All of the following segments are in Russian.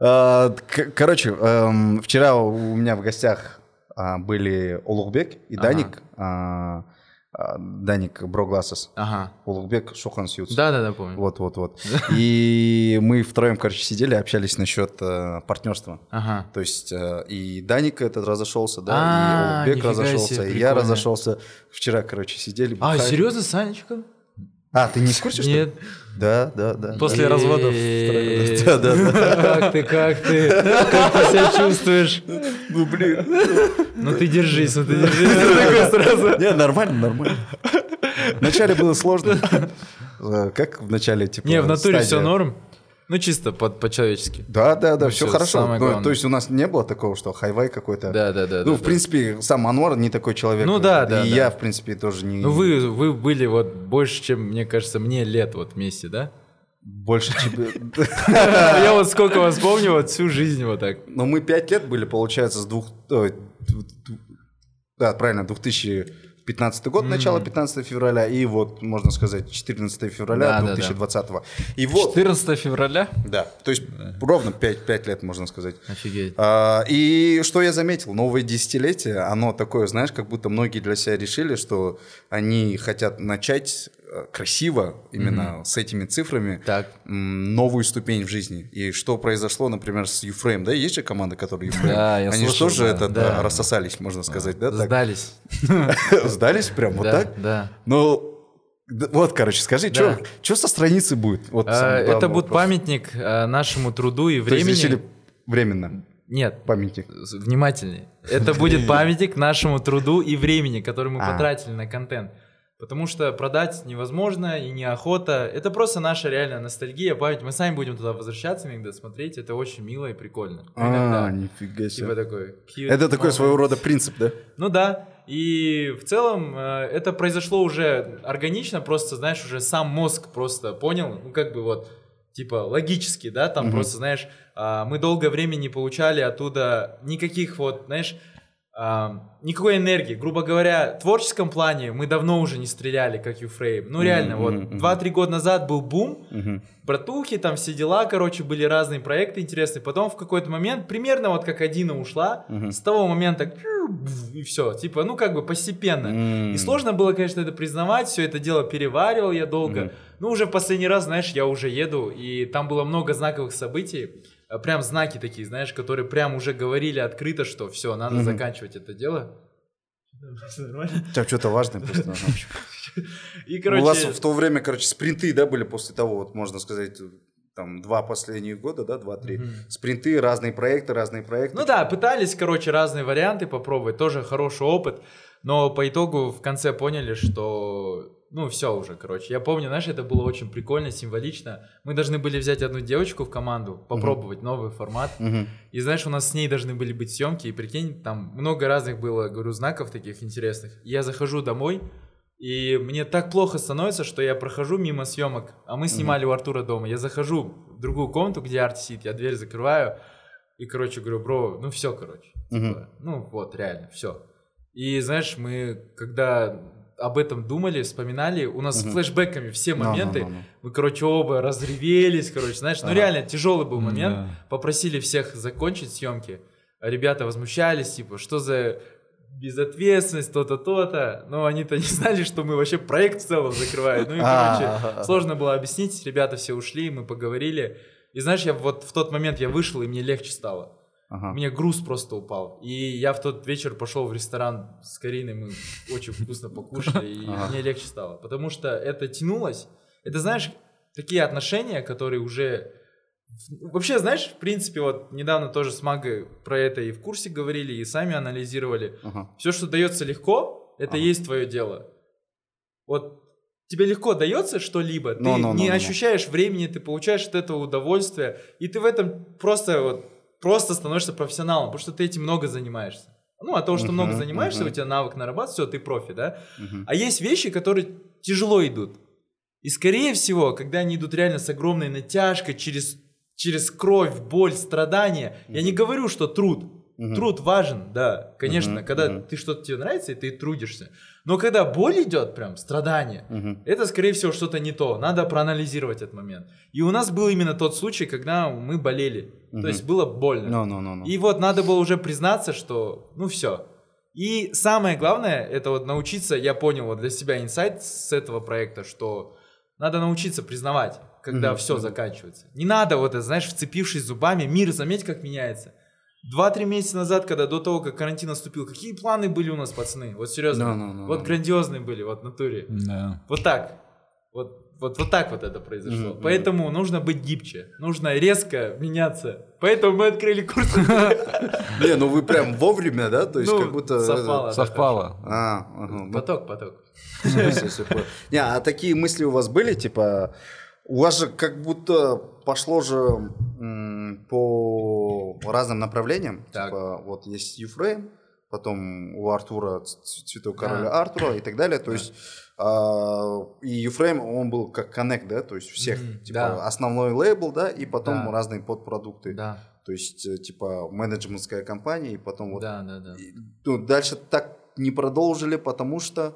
А, к- Короче, эм, вчера у меня в гостях а, были Улугбек и. Даник. а, а, Даник Брогласос. Ага. Улугбек Шохан Сьюц. Да-да-да, помню. Вот, вот, вот. И мы втроем, короче, сидели, общались насчет э, партнерства. Ага. То есть и и Даник этот разошелся, да, А, и Улугбек разошелся, себе, и я разошелся. Вчера, короче, сидели. А, серьезно, Санечка? А, ты не в курсе, что? Нет. Да, да, да. После разводов Э, Да, да, да. Как ты, как ты? Как ты себя чувствуешь? Ну, блин. Ну ты держись, ну ты держись. Не, нормально, нормально. Вначале было сложно. Э, Как в начале, типа, Не, в натуре все норм. Ну чисто под- по-человечески. Да, да, да, Ну, все хорошо. Ну, главное. то есть у нас не было такого, что хайвай какой-то. Да, да, да. Ну, да, в да. принципе, сам Анвар не такой человек. Ну да, да, И да. я, в принципе, тоже не... Ну вы, вы были вот больше, чем, мне кажется, мне лет вот вместе, да? Больше тебе... Я вот сколько вас помню, вот всю жизнь вот так. Ну, мы пять лет были, получается, с двух... Да, правильно, 2015 год, начало 15 февраля, и вот, можно сказать, 14 февраля Да, да, да. 2020. И вот, 14 февраля? да, то есть ровно 5, 5 лет, можно сказать. Офигеть. А, И что я заметил, новое десятилетие, оно такое, знаешь, как будто многие для себя решили, что они хотят начать красиво, именно с этими цифрами, Так. новую ступень в жизни. И что произошло, например, с Юфрейм, да, есть же команда, которая Юфрейм? Да, я Они же слышал, тоже да. это, Да. рассосались, можно сказать, да? Сдались. Сдались прям вот так? Да. Ну, вот, короче, скажи, Да. что со страницы будет? Вот А, Это будет вопрос. памятник а, нашему труду и То есть времени. решили временно Нет, памятник. внимательнее. Это будет памятник нашему труду и времени, который мы А. потратили на контент. Потому что продать невозможно и неохота. Это просто наша реальная ностальгия, память. Мы сами будем туда возвращаться иногда смотреть. Это очень мило и прикольно. А, Иногда. нифига себе. Типа такой. Это такой своего рода принцип, да? Ну да. И в целом э, это произошло уже органично, просто, знаешь, уже сам мозг просто понял, ну как бы вот, типа логически, да, там Мгм. просто, знаешь, а, мы долгое время не получали оттуда никаких вот, знаешь, никакой энергии. Грубо говоря, в творческом плане мы давно уже не стреляли, как Юфрейм. Ну реально, Мгм, вот мгм, 2-3 года назад был бум, Мгм. братухи, там все дела, короче, были разные проекты интересные. Потом в какой-то момент, примерно вот как Адина ушла, Мгм. с того момента и все, типа, ну как бы постепенно. М. И сложно было, конечно, это признавать, все это дело переваривал я долго. Мгм. Ну уже в последний раз, знаешь, я уже еду, и там было много знаковых событий, прям знаки такие, знаешь, которые прям уже говорили открыто, что все, надо Мгм. заканчивать это дело. Нормально? У тебя что-то важное просто. И, У вас короче, в то время, короче, спринты, да, были после того, вот можно сказать, там, два последних года, да, два-три. Мгм. Спринты, разные проекты, разные проекты. Ну да, пытались, короче, разные варианты попробовать, тоже хороший опыт, но по итогу в конце поняли, что, ну, все уже, короче. Я помню, знаешь, это было очень прикольно, символично. Мы должны были взять одну девочку в команду, попробовать новый формат. Мгм. И знаешь, у нас с ней должны были быть съемки, и прикинь, там много разных было, говорю, знаков таких интересных. И Я захожу домой, и мне так плохо становится, что я прохожу мимо съемок, а мы снимали у Артура дома. Я захожу в другую комнату, где Арт сидит, я дверь закрываю, и, короче, говорю, бро, ну все, короче. Мгм. Типа, ну вот, реально, все. И знаешь, мы, когда об этом думали, вспоминали, у нас Мгм. флешбеками все моменты, ну, ну. мы, короче, оба разревелись, короче, знаешь, ну Ага. реально тяжелый был момент. Да. Попросили всех закончить съемки. Ребята возмущались, типа, что за безответственность, то-то, то-то. Но они-то не знали, что мы вообще проект в целом закрываем. Ну и, короче, сложно было объяснить. Ребята все ушли, мы поговорили. И знаешь, я вот в тот момент я вышел, и мне легче стало. Ага. У меня груз просто упал. И я в тот вечер пошел в ресторан с Кариной, мы очень вкусно покушали, и Ага. мне легче стало. Потому что это тянулось. Это, знаешь, такие отношения, которые уже... Вообще, знаешь, в принципе, вот недавно тоже с Магой про это и в курсе говорили, и сами анализировали. Ага. Все, что дается легко, это Ага. и есть твое дело. Вот тебе легко дается что-либо, ты Ну, ну, не ну, ну. ощущаешь времени, ты получаешь от этого удовольствие, и ты в этом просто вот просто становишься профессионалом, потому что ты этим много занимаешься. Ну, от того, что Мгм, много занимаешься, мгм. у тебя навык нарабатывается, все, ты профи, да? Мгм. А есть вещи, которые тяжело идут. И скорее всего, когда они идут реально с огромной натяжкой, через, через кровь, боль, страдания, я не говорю, что труд. Мгм. Труд важен, да, конечно, Мгм, когда мгм. ты что-то тебе нравится, и ты трудишься. Но когда боль идет, прям страдание, Мгм. это, скорее всего, что-то не то. Надо проанализировать этот момент. И у нас был именно тот случай, когда мы болели. Мгм. То есть было больно. Ну, ну, ну, ну. И вот надо было уже признаться, что, ну все. И самое главное, это вот научиться, я понял вот для себя инсайт с этого проекта, что надо научиться признавать, когда Мгм, все мгм. заканчивается. Не надо вот это, знаешь, вцепившись зубами, мир, заметь, как меняется. Два-три месяца назад, когда до того, как карантин наступил, какие планы были у нас, пацаны? Вот серьезно. Ну, ну, ну, вот грандиозные были, вот в натуре. Да. Вот так. Вот, вот, вот так вот это произошло. Мгм, Поэтому нужно быть гибче. Нужно резко меняться. Поэтому мы открыли курс. Не, ну вы прям вовремя, да? То есть Ну, как будто... совпало. Совпало. А, ну, Поток, поток. Не, а такие мысли у вас были, типа, у вас же как будто пошло же по разным направлениям. Так. Типа, вот есть Юфрейм, потом у Артура Цветок. Короля Артура и так далее. То есть а, и Юфрейм, он был как коннект, да, то есть всех, Мгм, типа, да. основной лейбл, да, и потом Да. разные подпродукты. Да, То есть, э, типа, менеджментская компания, и потом вот... да, да, да. и, ну, дальше так не продолжили, потому что...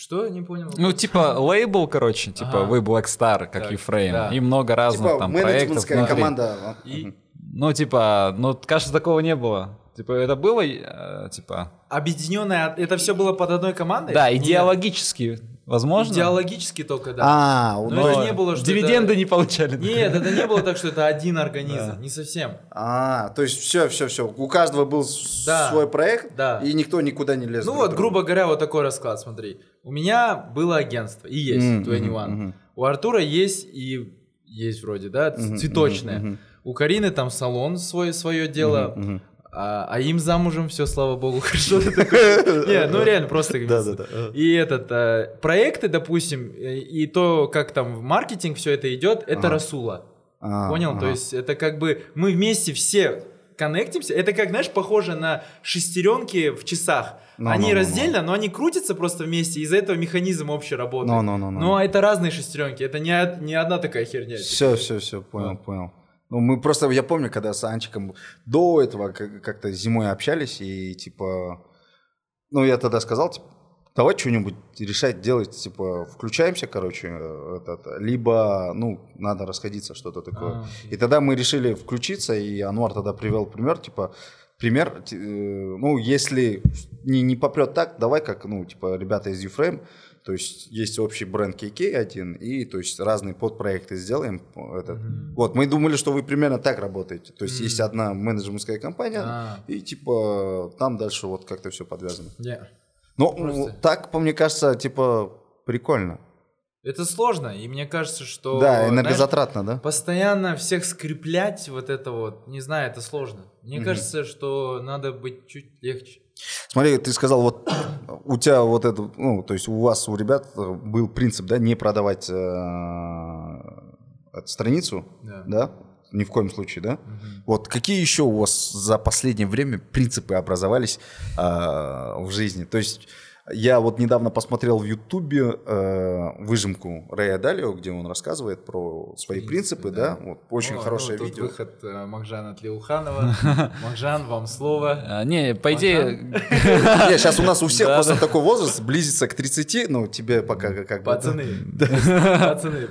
Что? Не понял. Ну, типа, лейбл, короче, типа, Ага. вы Black Star, как Так, Ефрейм, да. и много разных Типа, там проектов менеджментская внутри. команда... И-. Ну, типа, ну, кажется, такого не было. Типа, это было, э, типа... Объединенная, это все было под одной командой? Да, Нет. идеологически, возможно. Идеологически только, да. А, Но ну, это не было, что Дивиденды это- не получали. Нет, это не было так, что это один организм. Не совсем. а, то есть все, все, все. У каждого был Да. свой проект, Да. и никто никуда не лез. Ну вот, грубо говоря, вот такой расклад, смотри. У меня было агентство, и есть, Мгм, 21. мгм, мгм. У Артура есть и есть вроде, да, Мгм, цветочное. мгм. У Карины там салон свой, свое дело. Мгм, мгм. А, а им замужем все, слава богу, хорошо. Не, ну реально просто. И этот, э, проекты, допустим, и то, как там в маркетинг все это идет, это. Расула. А, Понял? То есть это как бы мы вместе все коннектимся. Это как, знаешь, похоже на шестеренки в часах. Ну, они ну, ну, раздельно, но они крутятся просто вместе, из-за этого механизм общий работает. Ну, ну, ну, ну. Но это разные шестеренки, это не, не одна такая херня. Все, все, все, понял, Вот. понял. Ну, мы просто, я помню, когда с Анчиком до этого как- как-то зимой общались, и типа, ну, я тогда сказал, типа, давай что-нибудь решать, делать, типа, включаемся, короче, э, этот, либо, ну, надо расходиться, что-то такое. А, И тогда мы решили включиться, и Ануар тогда привел пример, типа, пример, э, ну, если не, не попрет так, давай как, ну, типа, ребята из Uframe, то есть есть общий бренд KK один, и, то есть, разные подпроекты сделаем. Этот. Мгм. Вот, мы думали, что вы примерно так работаете. То есть, Мгм. есть одна менеджерская компания, А, и, типа, там дальше вот как-то все подвязано. не. Но Просто- ну, так, по мне кажется, типа, прикольно. Это сложно, и мне кажется, что... да, знаешь, энергозатратно, да? Постоянно всех скреплять, вот это вот, не знаю, это сложно. Мне Мгм. кажется, что надо быть чуть легче. Смотри, ты сказал, вот у тебя вот это, ну, то есть у вас, у ребят э, был принцип, да, не продавать э, эту страницу, Да. да, ни в коем случае, да? Мгм. Вот какие еще у вас за последнее время принципы образовались а, в жизни? То есть я вот недавно посмотрел в Ютубе э, выжимку Рэя Далио, где он рассказывает про свои принципы, Принципы, да, да. вот очень О, хорошее ну, тут видео. выход э, Махжана Тлеуханова. Махжан, вам слово. А, не, по идее, Не, сейчас у нас у всех просто такой возраст, близится к 30, ну, тебе пока как- бы... Пацаны, пацаны,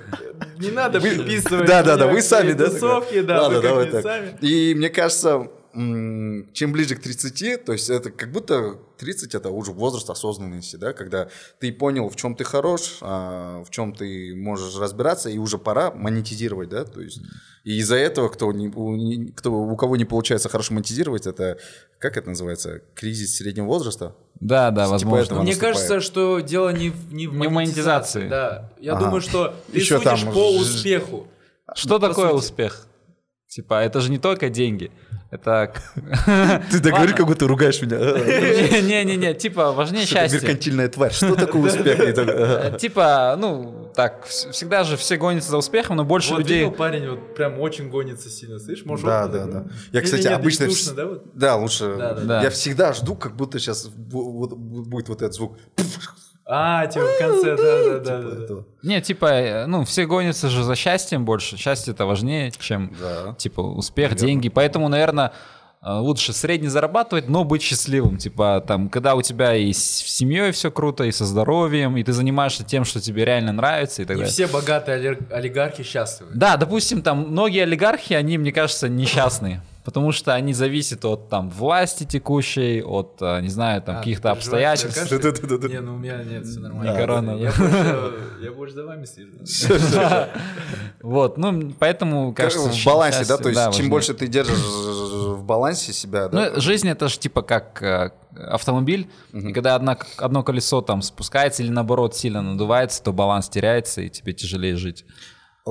не надо Вы- приписывать. Да, да, да, мне вы сами, да? Тусовки, да, вы сами. И мне кажется, чем ближе к 30, то есть это как будто 30 это уже возраст осознанности, да, когда ты понял, в чем ты хорош, а, в чем ты можешь разбираться, и уже пора монетизировать, да, то есть и из-за этого, кто, не, кто, у кого не получается хорошо монетизировать, это, как это называется, кризис среднего возраста? да, да, Типа возможно. Мне наступает. кажется, что дело не в, не в Не в монетизации. Да. Я Ага. думаю, что ты Еще судишь там по успеху. Что по такое успех? Типа, это же не только деньги. Это... Ты договори, как будто ругаешь меня. Не-не-не, типа, важнее счастье. меркантильная тварь. Что такое успех? Так. Э, Типа, ну, так, вс- всегда же все гонятся за успехом, но больше Вот людей... видел, парень вот прям очень гонится сильно, слышишь? Может, Да, да, да. Я, кстати, обычно... да, вот? Лучше. Да, да, да. Я всегда жду, как будто сейчас будет вот этот звук. А, типа в конце, да, да, да, Типа да, да. этого. Не, типа, э, ну, все гонятся же за счастьем больше. Счастье это важнее, чем, Да. типа, успех, деньги. Поэтому, наверное, а, лучше средне зарабатывать, но быть счастливым. Типа, там, когда у тебя и с семьей все круто, и со здоровьем, и ты занимаешься тем, что тебе реально нравится и так И далее. все богатые олиг- олигархи счастливы. Да, допустим, там многие олигархи, они, мне кажется, несчастные. Потому что они зависят от там власти текущей, от, а, не знаю, там А, каких-то обстоятельств. Не, ну у меня нет, все нормально. корона, Я да. больше, я больше за вами слежу. Вот, ну, поэтому, кажется, в балансе, да, то есть чем больше ты держишь в балансе себя, да, Ну, жизнь это же типа как э, автомобиль, и когда одна, одно колесо там спускается или наоборот сильно надувается, то баланс теряется, и тебе тяжелее жить.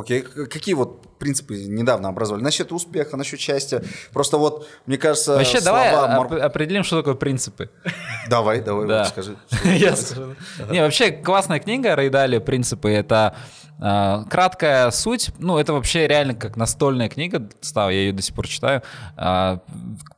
Окей, к- какие вот принципы недавно образовали? Насчет успеха, насчет счастья. Просто вот, мне кажется, Вообще, слова давай оп- определим, что такое принципы. Давай, давай, Да. вот скажи. Я скажу. Не, вообще классная книга Рейдали «Принципы». Это а, краткая суть. Ну, это вообще реально как настольная книга. Стала, я ее до сих пор читаю. А,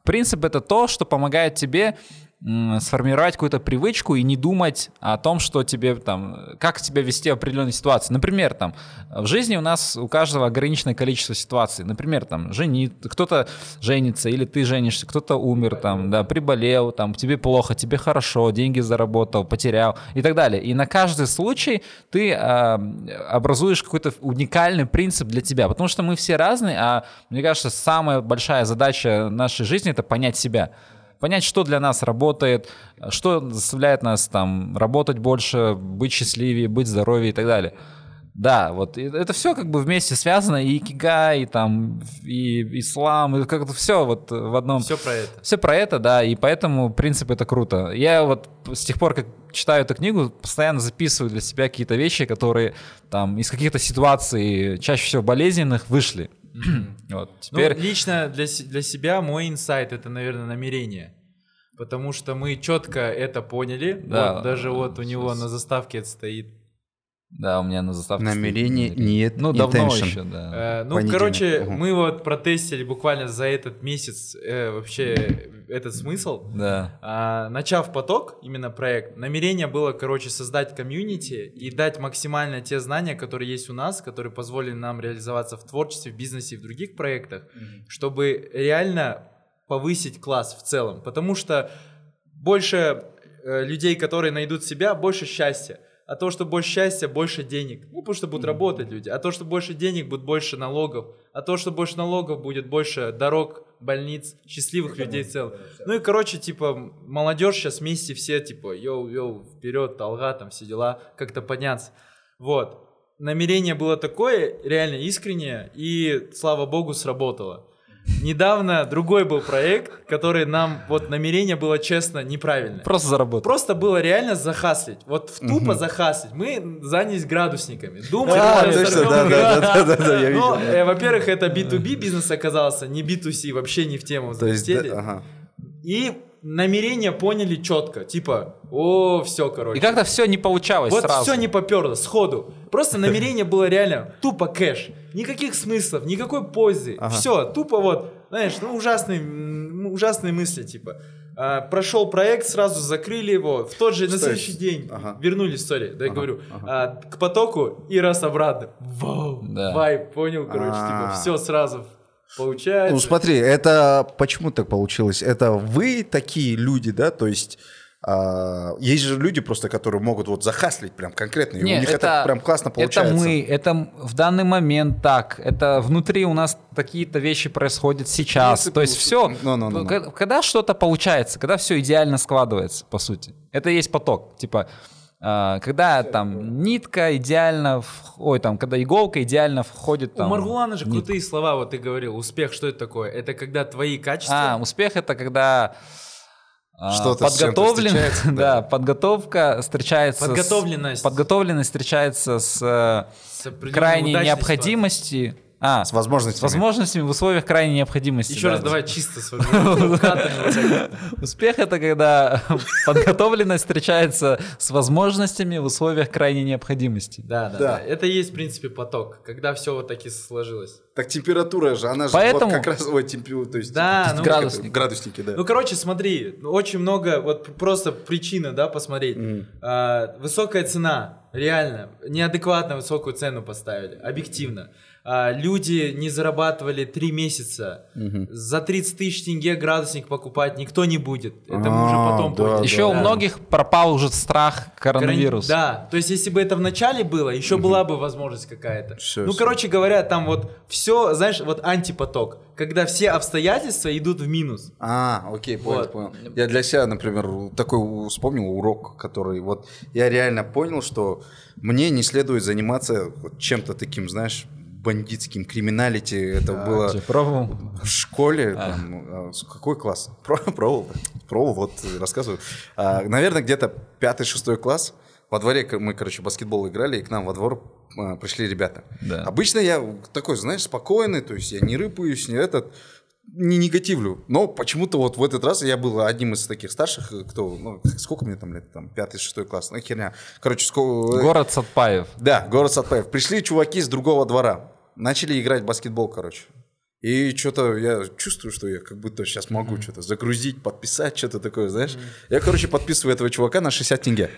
Принцип — это то, что помогает тебе сформировать какую-то привычку и не думать о том, что тебе там, как тебя вести в определенной ситуации. Например, там, в жизни у нас у каждого ограниченное количество ситуаций. Например, там, жени, кто-то женится или ты женишься, кто-то умер, там, да, приболел, там, тебе плохо, тебе хорошо, деньги заработал, потерял и так далее. И на каждый случай ты а, образуешь какой-то уникальный принцип для тебя, потому что мы все разные, а мне кажется, самая большая задача нашей жизни — это понять себя понять, что для нас работает, что заставляет нас там работать больше, быть счастливее, быть здоровее и так далее. Да, вот это все как бы вместе связано, и икигай, и там, и ислам, и как-то все вот в одном. Все про это. Все про это, да, и поэтому принцип это круто. Я вот с тех пор, как читаю эту книгу, постоянно записываю для себя какие-то вещи, которые там из каких-то ситуаций, чаще всего болезненных, вышли. Вот, теперь... Ну, лично для, для себя мой инсайт это, наверное, намерение. Потому что мы четко это поняли. Да. Вот даже вот у него Сейчас. на заставке это стоит. Да, у меня на заставке Намерение стоит нет Ну, давно intention. еще, да. Э, ну, Понедельник. короче, Мгм. мы вот протестили буквально за этот месяц э, вообще этот смысл. Да. А, начав поток, именно проект, намерение было, короче, создать комьюнити и дать максимально те знания, которые есть у нас, которые позволили нам реализоваться в творчестве, в бизнесе и в других проектах, чтобы реально повысить класс в целом. Потому что больше э, людей, которые найдут себя, больше счастья. А то, что больше счастья, больше денег. Ну, потому что будут работать люди. А то, что больше денег, будет больше налогов. А то, что больше налогов, будет больше дорог, больниц, счастливых людей в целом. Ну и, короче, типа, молодежь сейчас вместе все, типа, йоу-йоу, вперед, алға, там все дела, как-то подняться. Вот. Намерение было такое, реально искреннее, и, слава богу, сработало. Недавно другой был проект, который нам, вот, намерение было, честно, неправильное. Просто заработать. Просто было реально захаслить. Вот в тупо захаслить. Мы занялись градусниками. Думали, А, что точно, да, да, да, да, да, я видел. э, во-первых, это B2B бизнес оказался, не B2C, вообще не в тему То есть, да, ага. И намерения поняли четко. Типа, о, все, короче. И как-то все не получалось Вот сразу. все не поперло, сходу. Просто намерение было реально тупо кэш. Никаких смыслов, никакой пользы. Ага. Все, тупо вот, знаешь, ну ужасные, ужасные мысли, типа. А, прошел проект, сразу закрыли его. В тот же, на Стой. следующий день Ага. вернулись, сори, да я Ага, говорю, ага. а, к потоку и раз обратно. Вау, Да. вайп, понял, короче, типа, А. все сразу получается. Ну смотри, это почему так получилось? Это вы такие люди, да? То есть а, есть же люди просто, которые могут вот захаслить прям конкретно, и Не, у них это, прям классно получается. Это мы, это в данный момент так. Это внутри у нас какие-то вещи происходят сейчас. Принципы То есть все, Ну, ну, ну, ну. когда что-то получается, когда все идеально складывается, по сути. Это и есть поток. Типа, когда там нитка идеально, в- ой, там, когда иголка идеально входит У там. Маргулана же крутые слова, вот ты говорил. Успех, что это такое? Это когда твои качества... А, успех это когда а, Что-то подготовлен, встречается, да. да. подготовка встречается, с- Подготовленность. подготовленность встречается с э, с крайней необходимости, а, С возможностями. с возможностями в условиях крайней необходимости. Еще да. раз давай чисто так. Успех это когда подготовленность встречается с возможностями в условиях крайней необходимости. Да, да, Да. Это и есть, в принципе, поток, когда все вот таки сложилось. Так температура же, она же Поэтому- вот как раз вот температура, то есть Да, как ну- Градусник. градусники, да. Ну, короче, смотри, очень много, вот просто причины, да, посмотреть. А, высокая цена, реально, неадекватно высокую цену поставили, объективно. Люди не зарабатывали три месяца. За 30 тысяч тенге градусник покупать никто не будет. Это мы уже А, потом да, поняли. да. Еще у многих пропал уже страх Каран- коронавирус. Да, то есть если бы это в начале было, еще была бы возможность какая-то. Ну, короче говоря, там вот все, знаешь, вот антипоток, когда все обстоятельства идут в минус. А, окей, понял, Вот. понял. Я для себя, например, такой вспомнил урок, который вот я реально понял, что мне не следует заниматься чем-то таким, знаешь, бандитским, криминалити. Это было Ты пробовал? в школе. там, а, какой класс? Про- Пробовал, пробовал, вот рассказываю. А, наверное, где-то пятый-шестой класс. Во дворе мы, короче, баскетбол играли, и к нам во двор а, пришли ребята. Да. Обычно я такой, знаешь, спокойный, то есть я не рыпаюсь, не этот, не негативлю. Но почему-то вот в этот раз я был одним из таких старших, э, кто, ну, сколько мне там лет, там, пятый, шестой класс, ну, херня. Короче, сколько... Город Сатпаев. Да, город Сатпаев. Пришли чуваки с другого двора. Начали играть в баскетбол, короче. И что-то я чувствую, что я как будто сейчас могу что-то загрузить, подписать, что-то такое, знаешь. Я, короче, подписываю этого чувака на 60 тенге.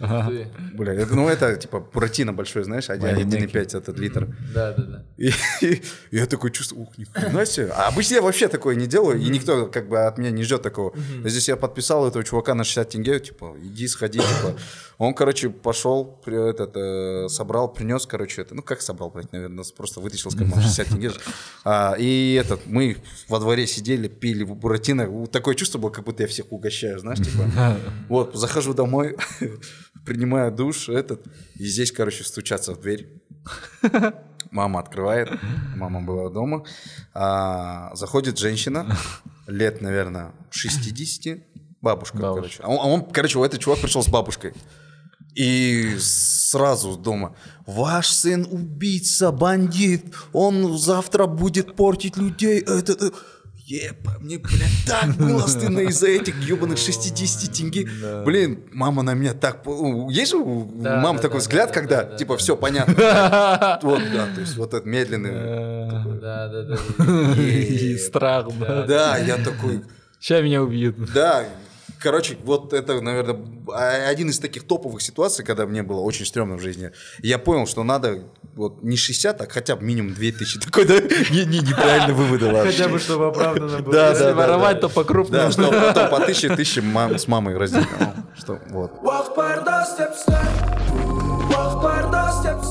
Ты- Бля, это- ну это типа буратино большой, знаешь, 1,5 этот литр. Да, да, да. И, и я такой чувствую, ух, ни хрена себе. А обычно я вообще такое не делаю, и никто как бы от меня не ждет такого. А Здесь я подписал этого чувака на 60 тенге, типа, иди, сходи, типа. Он, короче, пошел, при- этот, э, собрал, принес, короче, это, ну как собрал, блядь, наверное, просто вытащил с кармана 60 тенге. А, и этот, мы во дворе сидели, пили буратино. Такое чувство было, как будто я всех угощаю, знаешь, типа. Вот, захожу домой, принимаю душ, этот, и здесь, короче, стучаться в дверь. Мама открывает, мама была дома. А, заходит женщина, лет, наверное, 60, бабушка, Бабушка. короче. А он, а он, короче, вот этот чувак пришел с бабушкой. И сразу дома. Ваш сын убийца, бандит. Он завтра будет портить людей. Это... это». Епа, мне, блядь, так было стыдно из-за этих ебаных 60 тенге. Блин, мама на меня так... Есть же у Да, мамы да, такой да, взгляд, да, когда, да, да, типа, да. все понятно. Вот, да, то есть вот этот медленный. Да, да, да. И страх, да. Да, я такой, Сейчас меня убьют. да, короче, вот это, наверное, один из таких топовых ситуаций, когда мне было очень стрёмно в жизни. Я понял, что надо вот не 60, а хотя бы минимум 2000. Такой, да, не- не- неправильно выводы. Хотя бы, чтобы оправдано было. Да, Если воровать, да. то по крупному. Да, что потом по тысяче, тысяче мам- с мамой разделим. Что, вот.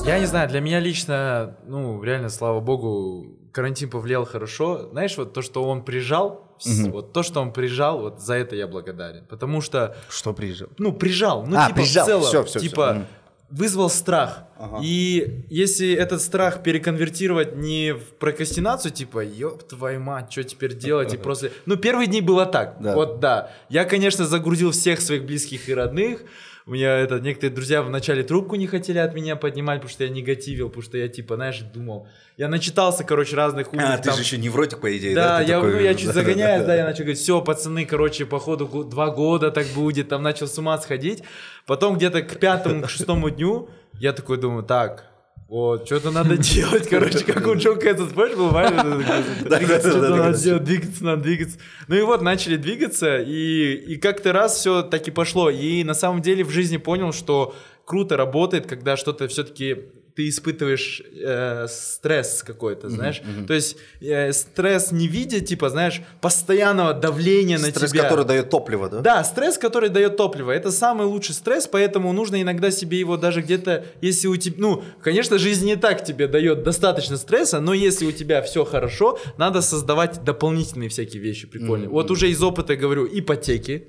Я не знаю, для меня лично, ну, реально, слава богу, карантин повлиял хорошо. Знаешь, вот то, что он прижал, с- вот то, что он прижал, вот за это я благодарен. Потому что, Что приезжал? ну, прижал, ну, А, типа, прижал, в целом, всё, всё, типа, мгм. вызвал страх. И если этот страх переконвертировать не в прокрастинацию, типа, ёб твою мать, что теперь делать, и просто... Ну, первые дни было так, Да. вот да. Я, конечно, загрузил всех своих близких и родных, у меня это, некоторые друзья вначале трубку не хотели от меня поднимать, потому что я негативил, потому что я, типа, знаешь, думал... Я начитался, короче, разных умных А, ты там- же еще невротик, по идее, да, да? Я, такой- ну, я чуть да, загоняюсь, да, я начал говорить, все, пацаны, короче, походу два года так будет, там начал с ума сходить. Потом где-то к пятому, к шестому дню я такой думаю, так, вот, что-то надо делать, короче, как у Джо был Ваня? Двигаться, что-то надо делать, двигаться, надо двигаться. Ну и вот, начали двигаться, и, и как-то раз все таки пошло. И на самом деле в жизни понял, что круто работает, когда что-то все-таки ты испытываешь э, стресс какой-то, знаешь. То есть э, стресс не видя, типа, знаешь, постоянного давления на Стресс, тебя. который дает топливо, да? Да, стресс, который дает топливо. Это самый лучший стресс, поэтому нужно иногда себе его даже где-то, если у тебя, ну, конечно, жизнь не так тебе дает достаточно стресса, но если у тебя все хорошо, надо создавать дополнительные всякие вещи прикольные. Вот уже из опыта говорю, ипотеки.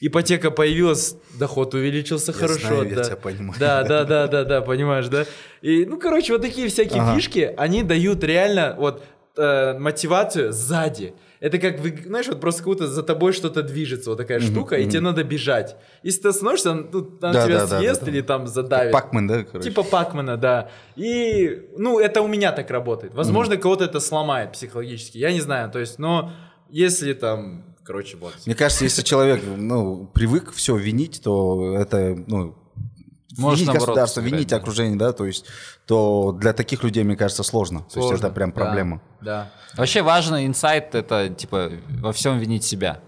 Ипотека появилась, доход увеличился хорошо. знаю, я да. тебя понимаю. Да, да, да, да, да, понимаешь, да? И, ну, короче, вот такие всякие Ага. фишки, они дают реально вот э, мотивацию сзади. Это как, знаешь, вот просто как будто за тобой что-то движется, вот такая штука, и тебе надо бежать. Если ты остановишься, ну, там Да, тебя да, съест да, да. или там задавит. Пакмен, да, короче? Типа Пакмана, да. И, ну, это у меня так работает. Возможно, кого-то это сломает психологически, я не знаю. То есть, но если там, короче, вот. Мне кажется, если человек, ну, привык все винить, то это, ну, Можешь, винить государство, сыграть, винить да. окружение, да, то есть, то для таких людей, мне кажется, сложно. То есть Сложно. это прям Да, проблема. Да. Вообще важно инсайт это типа во всем винить себя.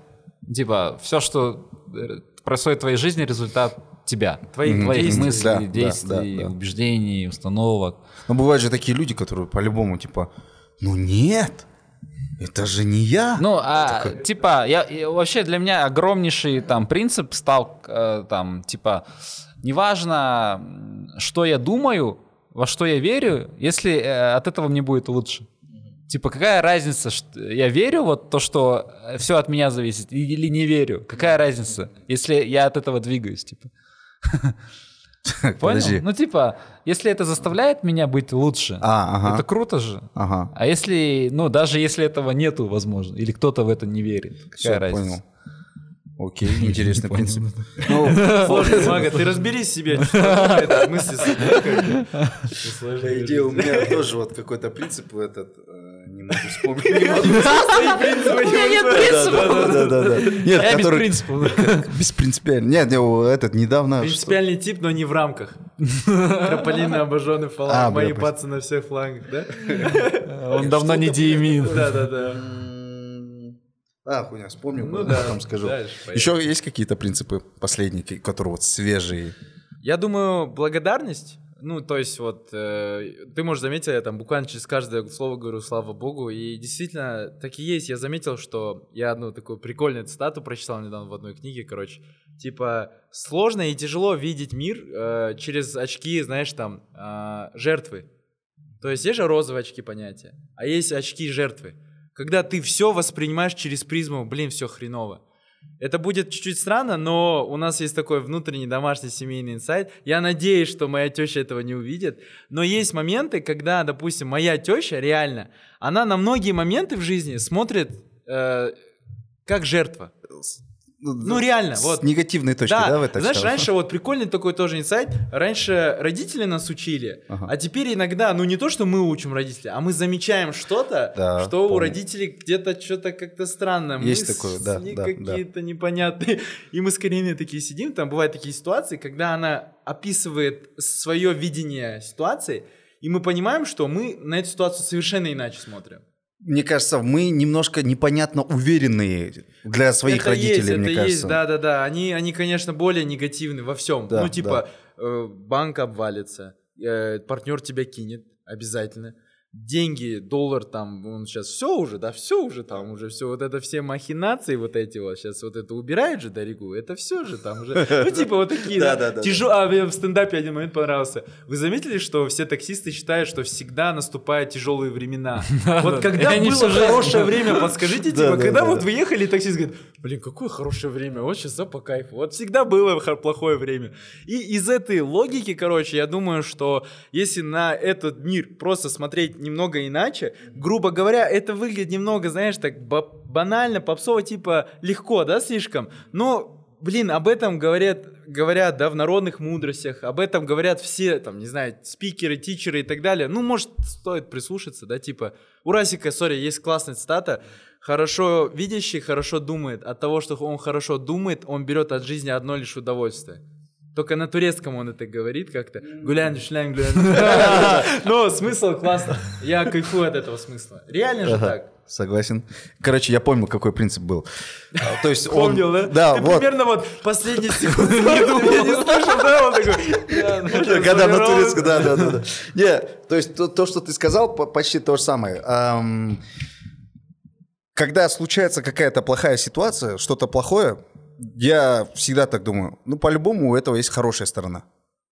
Типа все, что э, происходит в твоей жизни, результат тебя. Твоих твоих действий. мыслей, Да, да, действий, да, да. убеждений, установок. Но бывают же такие люди, которые по-любому, типа, ну нет, это же не я. Ну, а, типа, я, я- вообще для меня огромнейший там принцип стал, э, там, типа, неважно, что я думаю, во что я верю, если э, от этого мне будет лучше. Типа, какая разница, что я верю вот то, что все от меня зависит, или не верю? Какая разница, если я от этого двигаюсь, типа? Понял? Подожди. Ну, типа, если это заставляет меня быть лучше, А, ага. это круто же. Ага. А если, ну, даже если этого нету, возможно, или кто-то в это не верит, какая Всё, разница? понял. Окей, интересный принцип. Ну, Сложно, Мага, ты разберись в себе, что это мысли по идее, у меня тоже вот какой-то принцип этот, э, не могу вспомнить. У меня нет принципа. Да, да, да. Нет, Я без принципа. беспринципиально. Нет, не, этот недавно... Принципиальный тип, но не в рамках. Крополины обожженный А, фланг, бля, мои пацы на всех флангах, да? Он давно не Диемин. Да-да-да. А, хуйня, вспомнил, Ну потом да, скажу. дальше поехали. Еще есть какие-то принципы последние, которые вот свежие? Я думаю, благодарность, ну, то есть вот, э, ты, можешь заметил, я там буквально через каждое слово говорю «слава Богу», и действительно, так и есть. Я заметил, что я одну такую прикольную цитату прочитал недавно в одной книге, короче, типа, сложно и тяжело видеть мир э, через очки, знаешь, там, а, жертвы. То есть есть же розовые очки понятия, а есть очки жертвы. Когда ты все воспринимаешь через призму, блин, все хреново. Это будет чуть-чуть странно, но у нас есть такой внутренний домашний семейный инсайт. Я надеюсь, что моя теща этого не увидит. Но есть моменты, когда, допустим, моя теща реально, она на многие моменты в жизни смотрит э, как жертва. Ну реально, С вот. негативной точки, да, в это знаешь, всё? раньше вот прикольный такой тоже инсайт. Раньше родители нас учили, Ага. а теперь иногда, ну не то, что мы учим родителей, а мы замечаем что-то, Да, что у помню. родителей где-то что-то как-то странно. Есть мысли такое, да, да, да. какие-то непонятные. И мы с Кариной такие сидим, там бывают такие ситуации, когда она описывает свое видение ситуации, и мы понимаем, что мы на эту ситуацию совершенно иначе смотрим. Мне кажется, мы немножко непонятно уверенные для своих это родителей, есть, мне это кажется. есть, да, да, да. Они, они, конечно, более негативны во всем. Да, ну, типа, э, банк обвалится, э, партнер тебя кинет обязательно. Деньги, доллар там, он сейчас все уже, да, все уже там, уже все, вот это все махинации вот эти вот, сейчас вот это убирают же Даригу, это все же там уже, ну, типа вот такие, Да, да, да, да, тяжел- А, мне в стендапе один момент понравился. Вы заметили, что все таксисты считают, что всегда наступают тяжелые времена? Вот когда было хорошее время, подскажите, типа, да, когда да, вот вы ехали, таксист говорит, блин, какое хорошее время, вот сейчас да, по кайфу. Вот всегда было хо- плохое время. И из этой логики, короче, я думаю, что если на этот мир просто смотреть немного иначе, грубо говоря, это выглядит немного, знаешь, так ба- банально, попсово, типа, легко, да, слишком? Но Блин, об этом говорят, говорят, да, в народных мудростях, об этом говорят все, там, не знаю, спикеры, тичеры и так далее. Ну, может, стоит прислушаться, да, типа, у Расика, сори, есть классная цитата, хорошо видящий хорошо думает, от того, что он хорошо думает, он берет от жизни одно лишь удовольствие. Только на турецком он это говорит как-то. Гулян, шлян, гулян. Но смысл классно. Я кайфую от этого смысла. Реально же так. Согласен. Короче, я помню, какой принцип был. А, То есть он- Помнил, да? Да, Ты вот. примерно вот последние секунды я не слышал, да? Он такой... «Да, ну, Когда на сформировал». турецком, да, да, да. Не, то есть то, то, что ты сказал, по- почти то же самое. Ам, когда случается какая-то плохая ситуация, что-то плохое, я всегда так думаю. Ну, по-любому у этого есть хорошая сторона.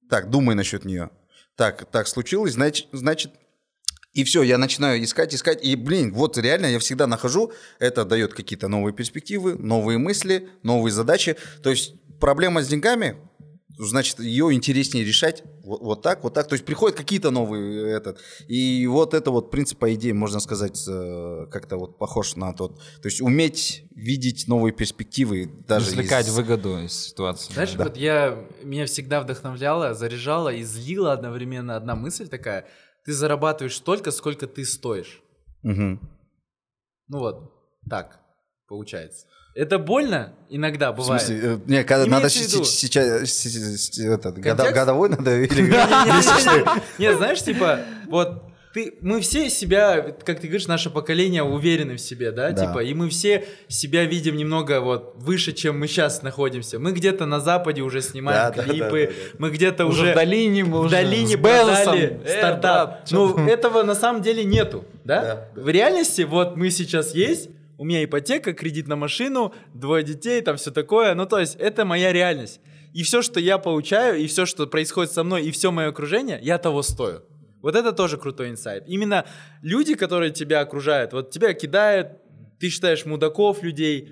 Так, думай насчет нее. Так, так случилось, значит, значит и все, я начинаю искать, искать. И, блин, вот реально я всегда нахожу. Это дает какие-то новые перспективы, новые мысли, новые задачи. То есть проблема с деньгами, значит, ее интереснее решать вот, вот так, вот так. То есть приходят какие-то новые этот. И вот это вот принцип, по идее, можно сказать, э, как-то вот похож на тот. То есть уметь видеть новые перспективы даже Извлекать из- выгоду из ситуации. Знаешь, вот я, меня всегда вдохновляла, заряжала и злила одновременно одна мысль такая. Ты зарабатываешь столько, сколько ты стоишь. Мгм. Ну вот, так. получается. Это больно иногда В бывает. смысле, э, не, когда надо в виду- се- сейчас этот, года- годовой надо или Не, знаешь, типа, вот ты, мы все себя, как ты говоришь, наше поколение уверены в себе, да, Да. типа, и мы все себя видим немного вот выше, чем мы сейчас находимся. Мы где-то на Западе уже снимаем Да, да, клипы, да, да, мы где-то Уже уже в долине мы в уже долине продали Э, стартап. Ну, этого на самом деле нету, да? Да, да. В реальности вот мы сейчас есть, у меня ипотека, кредит на машину, двое детей, там все такое. Ну, то есть это моя реальность. И все, что я получаю, и все, что происходит со мной, и все мое окружение, я того стою. Вот это тоже крутой инсайт. Именно люди, которые тебя окружают, вот тебя кидают, ты считаешь мудаков людей,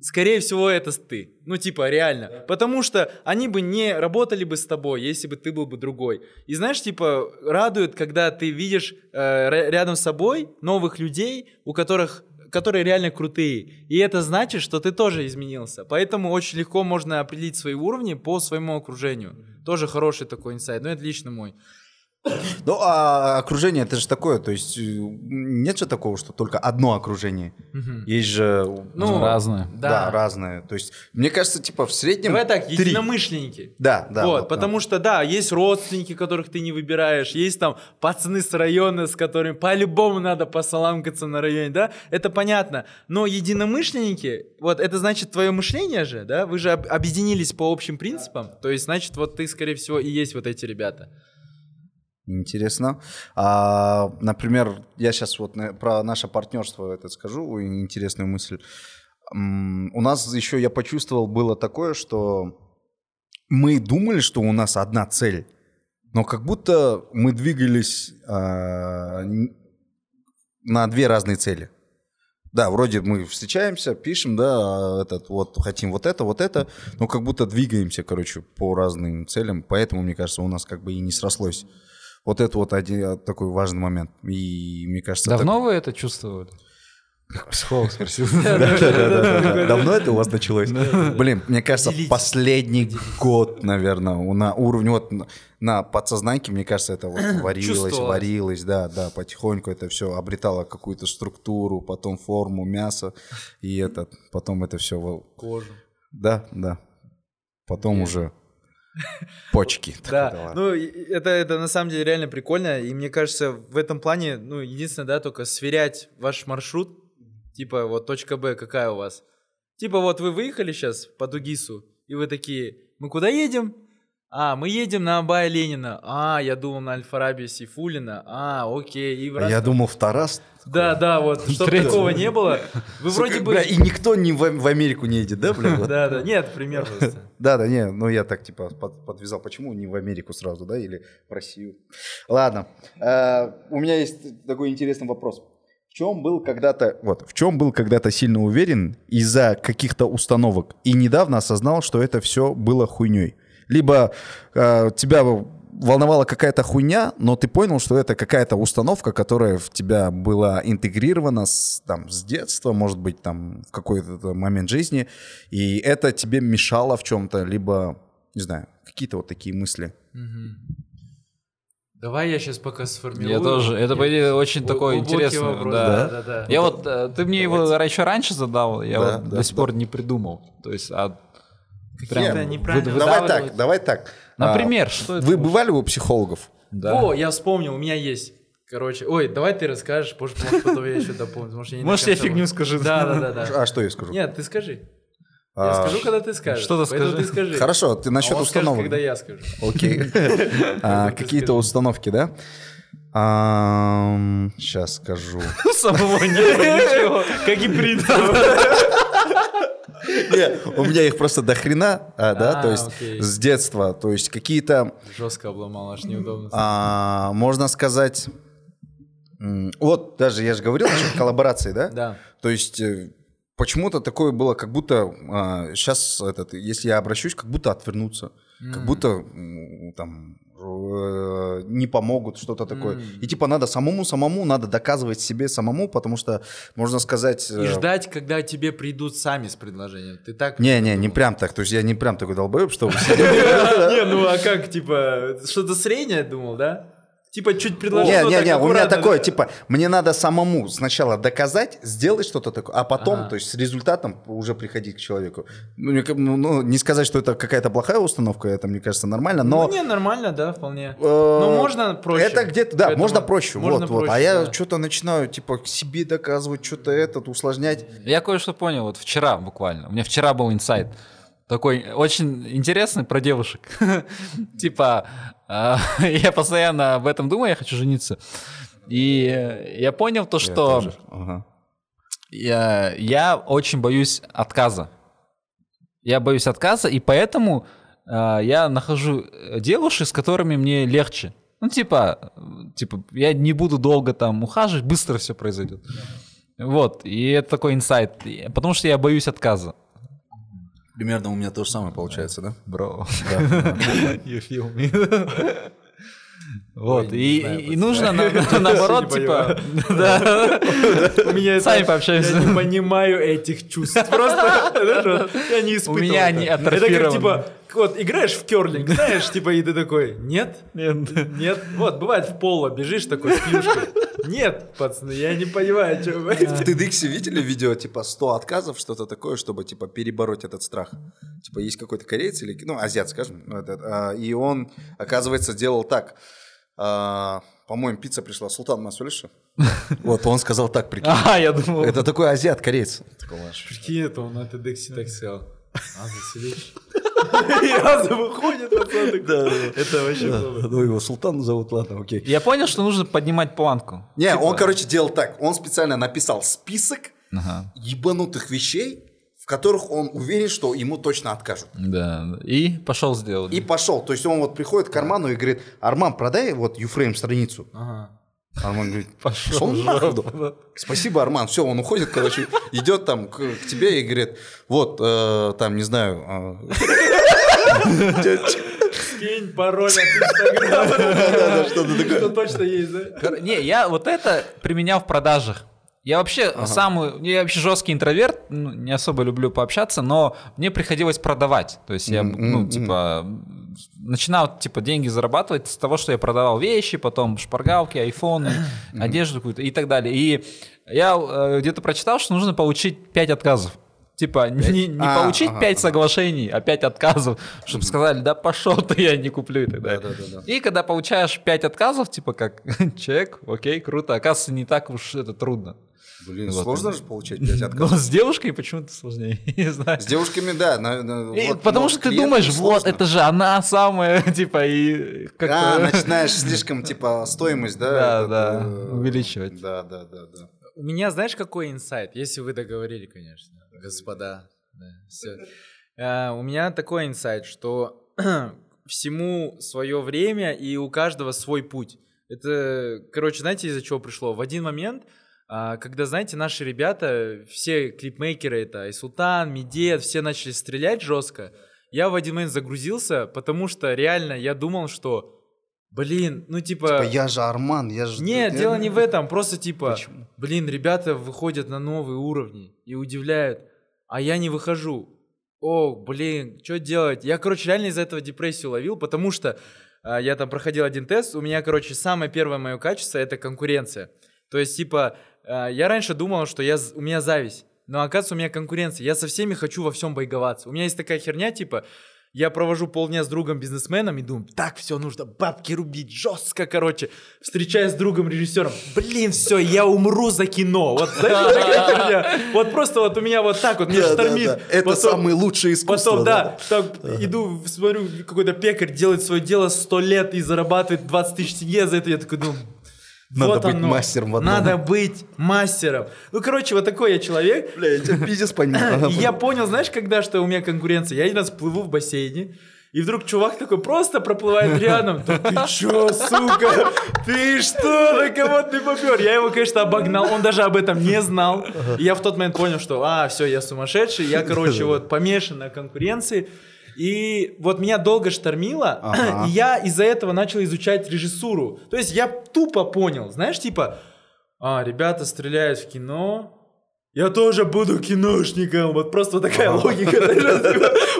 скорее всего, это ты. Ну, типа, реально. Потому что они бы не работали бы с тобой, если бы ты был бы другой. И знаешь, типа, радует, когда ты видишь э, ря- рядом с собой новых людей, у которых которые реально крутые. И это значит, что ты тоже изменился. Поэтому очень легко можно определить свои уровни по своему окружению. Тоже хороший такой инсайт. Но это лично мой. Ну, а окружение это же такое, то есть э, нет же такого, что только одно окружение. Есть же Ну, разные. да. Да. разное. То есть, мне кажется, типа в среднем Давай так, три. единомышленники. Да, да. вот, вот, потому что, да, есть родственники, которых ты не выбираешь, есть там пацаны с района, с которыми по-любому надо посаламкаться на районе, да, это понятно. Но единомышленники, вот это значит твое мышление же, да, вы же об- объединились по общим принципам, то есть, значит, вот ты, скорее всего, и есть вот эти ребята. Интересно. А, например, я сейчас вот на- про наше партнерство это скажу, интересную мысль. У нас еще, я почувствовал, было такое, что мы думали, что у нас одна цель, но как будто мы двигались а, на две разные цели. Да, вроде мы встречаемся, пишем, да, этот вот хотим вот это, вот это, но как будто двигаемся, короче, по разным целям, поэтому мне кажется, у нас как бы и не срослось. Вот это вот один а, такой важный момент. И мне кажется... Давно вы это чувствовали? Как психолог спросил. так-. Давно это у вас началось? Блин, мне кажется, последний год, наверное, на уровне вот на- на подсознанке, мне кажется, это вот варилось, варилось, да, да, потихоньку это все обретало какую-то структуру, потом форму, мясо, и этот, потом это все, Кожу. да, да, потом уже почки. Да, ну это, это на самом деле реально прикольно, и мне кажется, в этом плане, ну, единственное, да, только сверять ваш маршрут, типа, вот точка Б какая у вас. Типа, вот вы выехали сейчас по Дугису, и вы такие, мы куда едем? А, мы едем на Абая Ленина. А, я думал на Альфараби Сейфулина. А, окей. И раз- я думал в Тарас. Да, да, вот, чтобы такого не было. Вы вроде бы... и никто не в, Америку не едет, да, бля? Да, да, нет, пример просто. Да, да, не, ну я так типа под- подвязал, почему не в Америку сразу, да, или в Россию. Ладно, э, у меня есть такой интересный вопрос. В чем был когда-то, вот, в чем был когда-то сильно уверен из-за каких-то установок и недавно осознал, что это все было хуйней? Либо э, тебя волновала какая-то хуйня, но ты понял, что это какая-то установка, которая в тебя была интегрирована с, там, с детства, может быть, там, в какой-то момент жизни, и это тебе мешало в чем-то, либо, не знаю, какие-то вот такие мысли. Давай я сейчас пока сформирую. Я тоже. Это, по идее, очень Гл- такой интересный. вопрос, да. да, да, да. Я вот, э, ты мне его еще раньше задал, я Да, вот да, до сих пор не придумал. То есть, а Какие-то прям неправильные вы- Давай выдавливать. так, давай так. Например, А, что это Вы может- бывали у психологов? да. О, я вспомнил, у меня есть. Короче, ой, давай ты расскажешь, может, может, потом я еще дополню. Может, я, Может, я фигню скажу. Да, да, да, да. А что я скажу? Нет, ты скажи. А, Я скажу, когда ты скажешь. что ты Поэтому скажи. ты скажи. Хорошо, ты А насчет скажет, установок. когда я скажу. Окей. А, Какие-то установки, да? Сейчас скажу. Самого нет ничего. Как и принцип. Не, У меня их просто до хрена, а, да, А, то есть с детства, то есть какие-то, Жестко обломал, аж неудобно. а, можно сказать, вот даже я же говорил насчет коллаборации, да? Да. То есть э, почему-то такое было, как будто сейчас этот, если я обращусь, как будто отвернуться, как будто там не помогут, что-то такое. И типа надо самому самому надо доказывать себе самому, потому что можно сказать. И э, ждать, когда тебе придут сами с предложением. Ты так... Не, не, не прям так. То есть я не прям такой долбоеб, что Не, ну а как, типа, что-то среднее думал, да? Типа чуть предложил. Не, но не, не, у меня такое, типа, мне надо самому сначала доказать, сделать что-то такое, а потом, Ага. то есть с результатом уже приходить к человеку. Ну, ну, не сказать, что это какая-то плохая установка, это, мне кажется, нормально, но... Ну, не, нормально, да, вполне. э, Ну, можно проще. Это где-то, да, Поэтому можно проще, можно вот, вот. А проще, я да. что-то начинаю, типа, к себе доказывать, что-то этот, усложнять. Я кое-что понял, вот вчера буквально. У меня вчера был инсайт. Такой очень интересный про девушек. Типа, а, я постоянно об этом думаю, я хочу жениться. И я понял то, что я, очень боюсь отказа. Я боюсь отказа, и поэтому э, я нахожу э, девушек, с которыми мне легче. Ну, типа, типа, я не буду долго там ухаживать, быстро все произойдет. Вот, и это такой инсайт. Потому что я боюсь отказа. Примерно у меня то же самое получается, да? Бро. You feel me. Вот, Ой, и, знаю, и нужно на- на- наоборот, типа, да, У меня Сами пообщаемся. Я не понимаю этих чувств. Просто, я не испытывал. меня это. они Это как, атрофированы. типа, вот, играешь в керлинг, знаешь, типа, и ты такой, нет? Нет. Нет. Вот, бывает в поло бежишь такой с клюшкой. Нет, пацаны, я не понимаю, что вы. В TEDx видели видео, типа, 100 отказов, что-то такое, чтобы, типа, перебороть этот страх? Типа, есть какой-то кореец или, ну, азиат, скажем, этот, а, и он, оказывается, делал так. А, По-моему, пицца пришла, Султан Масулиша. Вот, он сказал так, прикинь. А, я думал. Это такой азиат, кореец. Прикинь, это он на TEDx так сказал. А, заселишь? И разом выходит, пацан. такой. Это вообще. Ну, его Султан зовут, ладно, окей. Я понял, что нужно поднимать планку. Не, Типа, он, короче, делал так. Он специально написал список ебанутых вещей, в которых он уверен, что ему точно откажут. Да, и пошел сделать. И пошел. То есть он вот приходит к Арману и говорит, Арман, продай вот Юфрейм страницу. Ага. Арман говорит, Пошел нахуй. Спасибо, Арман. Все, он уходит, короче, идет там к, к тебе и говорит, вот, э, там, не знаю, э, Скинь пароль от Инстаграма. Что точно есть, да? Не, я вот это применял в продажах. Я вообще самый, я вообще жесткий интроверт, ну, не особо люблю пообщаться, но мне приходилось продавать. То есть я, ну, типа, начинал, типа, деньги зарабатывать с того, что я продавал вещи, потом шпаргалки, айфоны, одежду какую-то и так далее. И я э, где-то прочитал, что нужно получить 5 отказов. Типа, не, не А, получить ага, 5 соглашений, а 5 отказов, чтобы сказали, да пошел ты, я не куплю и так далее. Да-да-да-да. И когда получаешь 5 отказов, типа как чек, окей, круто, оказывается, не так уж это трудно. Блин, Вот. сложно же получать 5 Но отказов. с девушкой почему-то сложнее, не знаю. С девушками, да. на- на- И вот, потому но что ты думаешь, вот, сложно. это же она самая, типа, и А, как-то... начинаешь слишком, типа, стоимость, да? Да, да, увеличивать. Да, да, да, да. У меня, знаешь, какой инсайт? Если вы договорили, конечно, господа. Да, всё. А, у меня такой инсайт, что всему свое время и у каждого свой путь. Это, короче, знаете, из-за чего пришло? В один момент, а, когда, знаете, наши ребята, все клипмейкеры, это Айсултан, Медет, все начали стрелять жестко, я в один момент загрузился, потому что реально я думал, что, блин, ну Типа, я же Арман, я же... нет, я- дело не в этом, просто типа, Почему? блин, ребята выходят на новые уровни и удивляют, а я не выхожу. О, блин, что делать? Я, короче, реально из-за этого депрессию ловил, потому что а, я там проходил один тест, у меня, короче, самое первое мое качество это конкуренция. То есть, типа, а, я раньше думал, что я, у меня зависть, но оказывается у меня конкуренция. Я со всеми хочу во всем бойговаться. У меня есть такая херня, типа, я провожу полдня с другом бизнесменом и думаю, так, все, нужно бабки рубить, жестко, короче. Встречаюсь с другом режиссером, блин, все, я умру за кино. Вот. Вот просто вот у меня вот так вот, да, штормит. Это самые лучшие искусства. Потом, да, иду, смотрю, какой-то пекарь делает свое дело сто лет и зарабатывает 20 тысяч тенге за это. Я такой думаю, Надо вот быть оно. мастером в одном. Надо быть мастером. Ну, короче, вот такой я человек. Бля, я тебя пиздец. И я понял, знаешь, когда, что у меня конкуренция? Я один раз плыву в бассейне, и вдруг чувак такой просто проплывает рядом. Да ты чё, сука? Ты что, на кого ты попер? Я его, конечно, обогнал. Он даже об этом не знал. И я в тот момент понял, что, а, все, я сумасшедший. Я, короче, вот помешан на конкуренции. И вот меня долго штормило, Ага. и я из-за этого начал изучать режиссуру. То есть я тупо понял, знаешь, типа, а, ребята стреляют в кино, я тоже буду киношником. Вот просто вот такая логика.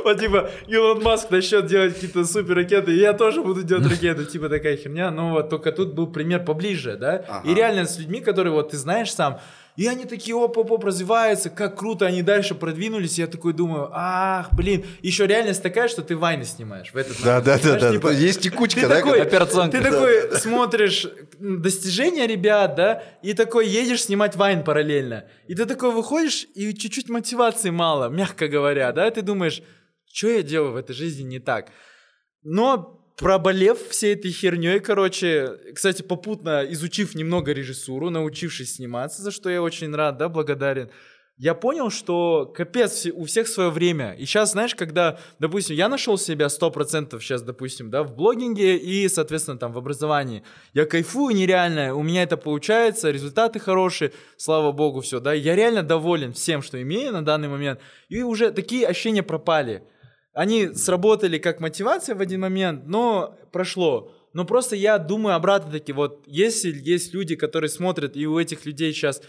Вот типа Илон Маск начнет делать какие-то супер ракеты, и я тоже буду делать ракеты. Типа такая херня. Но вот только тут был пример поближе, да? И реально с людьми, которые вот ты знаешь сам, и они такие оп-оп-оп развиваются, как круто они дальше продвинулись. Я такой думаю, ах, блин, еще реальность такая, что ты вайны снимаешь в этот Да, момент. да, да, Понимаешь, да. типа, Есть текучка, ты да? такой, Операционка. ты такой смотришь достижения ребят, да, и такой едешь снимать вайн параллельно. И ты такой выходишь, и чуть-чуть мотивации мало, мягко говоря, да, ты думаешь, что я делаю в этой жизни не так. Но проболев всей этой херней, короче, кстати, попутно изучив немного режиссуру, научившись сниматься, за что я очень рад, да, благодарен, я понял, что капец, у всех свое время. И сейчас, знаешь, когда, допустим, я нашел себя 100% сейчас, допустим, да, в блогинге и, соответственно, там в образовании. Я кайфую нереально, у меня это получается, результаты хорошие, слава богу, все, да. Я реально доволен всем, что имею на данный момент. И уже такие ощущения пропали. Они сработали как мотивация в один момент, но прошло. Но просто я думаю обратно таки, вот если есть люди, которые смотрят, и у этих людей сейчас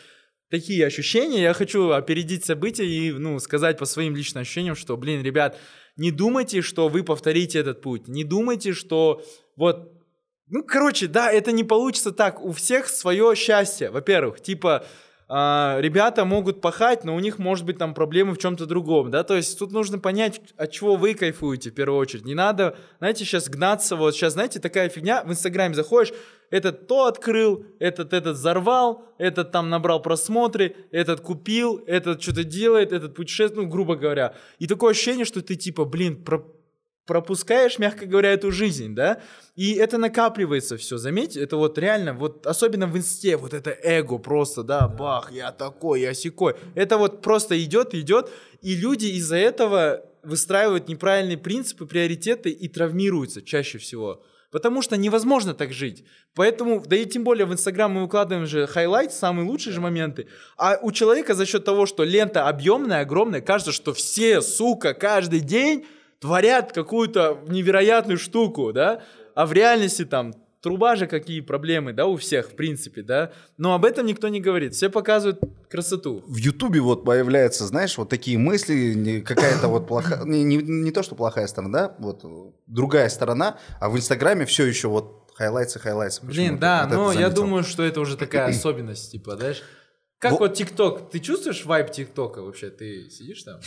такие ощущения, я хочу опередить события и, ну, сказать по своим личным ощущениям, что, блин, ребят, не думайте, что вы повторите этот путь, не думайте, что вот, ну, короче, да, это не получится так, у всех свое счастье, во-первых, типа, а, ребята могут пахать, но у них может быть там проблемы в чем-то другом, да, то есть тут нужно понять, от чего вы кайфуете в первую очередь. Не надо, знаете, сейчас гнаться, вот сейчас, знаете, такая фигня, в Инстаграме заходишь, этот то открыл, этот этот взорвал, этот там набрал просмотры, этот купил, этот что-то делает, этот путешествует, ну, грубо говоря. И такое ощущение, что ты типа, блин, про- пропускаешь, мягко говоря, эту жизнь, да, и это накапливается все, заметьте, это вот реально, вот особенно в инсте, вот это эго просто, да, бах, я такой, я сякой, это вот просто идет, идет, и люди из-за этого выстраивают неправильные принципы, приоритеты и травмируются чаще всего. Потому что невозможно так жить. Поэтому, да и тем более в Инстаграм мы выкладываем же highlight, самые лучшие же моменты. А у человека за счет того, что лента объемная, огромная, кажется, что все, сука, каждый день творят какую-то невероятную штуку, да? А в реальности там труба же какие проблемы, да, у всех, в принципе, да? Но об этом никто не говорит. Все показывают красоту. в Ютубе вот появляются, знаешь, вот такие мысли, какая-то вот плохая, не, не- не то, что плохая сторона, вот э, другая сторона, а в Инстаграме все еще вот highlights ы, highlights ы. Блин, да, но я думаю, что это уже такая особенность, типа, знаешь? Как Во- вот ТикТок? Ты чувствуешь вайб ТикТока вообще? Ты сидишь там?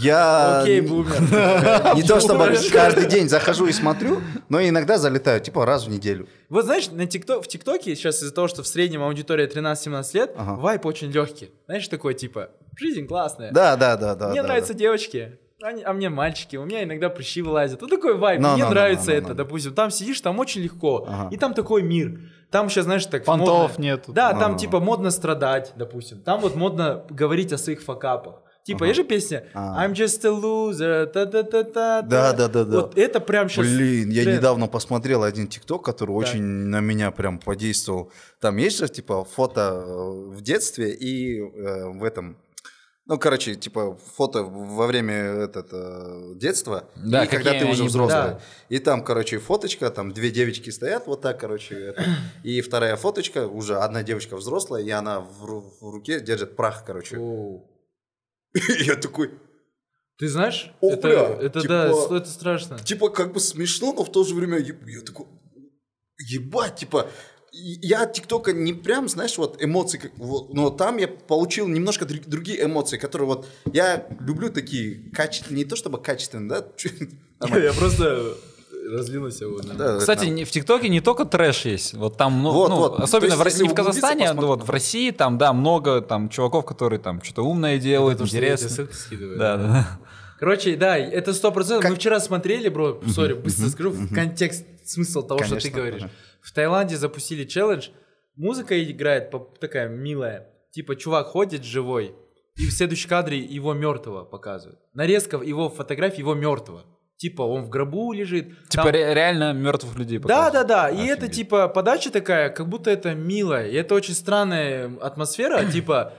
Я Окей, бумер. не то чтобы каждый день захожу и смотрю, но иногда залетаю, типа раз в неделю. Вот знаешь, на в ТикТоке сейчас из-за того, что в среднем аудитория 13-17 лет, вайп очень легкий. Знаешь, такой типа, жизнь классная. Да, да, да, да. мне нравятся девочки, а, а мне мальчики, у меня иногда прыщи вылазят. Ну такой вайб, No, мне no, no, нравится no, no, это, no. допустим. Там сидишь, там очень легко, Ага. и там такой мир. Там сейчас, знаешь, так Понтов модно- нету. Да, там А. типа модно страдать, допустим. Там вот модно говорить о своих факапах. Типа, есть же песня А. I'm just a loser, та-та-та-та. Да, да, да, да. Вот это прям сейчас... Блин, я недавно посмотрел один ТикТок, который очень на меня прям подействовал. Там есть же, типа, фото э, в детстве и э, в этом... Ну, короче, типа, фото во время этот, э, детства, Да, и когда ты уже взрослый. Да. И там, короче, фоточка, там две девочки стоят вот так, короче, это. и вторая фоточка, уже одна девочка взрослая, и она в, в руке держит прах, короче. Оу. И я такой, Ты знаешь, О, это, бля, это типа- да, это страшно. типа, как бы смешно, но в то же время я, я такой, ебать, типа, я от ТикТока не прям, знаешь, вот эмоции, как- вот, но там я получил немножко друг- другие эмоции, которые вот, я люблю такие качественные, не то чтобы качественные, да. Я просто разлился. вот, да. Кстати, это- в ТикТоке не только трэш есть. Вот там, ну, Вот, ну, вот. особенно есть, в, не Казахстане, посмотреть. вот в России, там, да, много там чуваков, которые там что-то умное делают, что тебе интересно. ссылки скидываю. Да, да. Короче, да, это сто процентов. Мы вчера смотрели, бро, сори, быстро скажу, в контекст, смысл того, что ты говоришь. В Таиланде запустили челлендж, музыка играет такая милая, типа чувак ходит живой, и в следующем кадре его мертвого показывают. Нарезка его фотографии его мертвого. Типа он в гробу лежит. Типа там- ре- реально мертвых людей Да, показывают. да, да. И это Офигеть. типа подача такая, как будто это мило. И это очень странная атмосфера, типа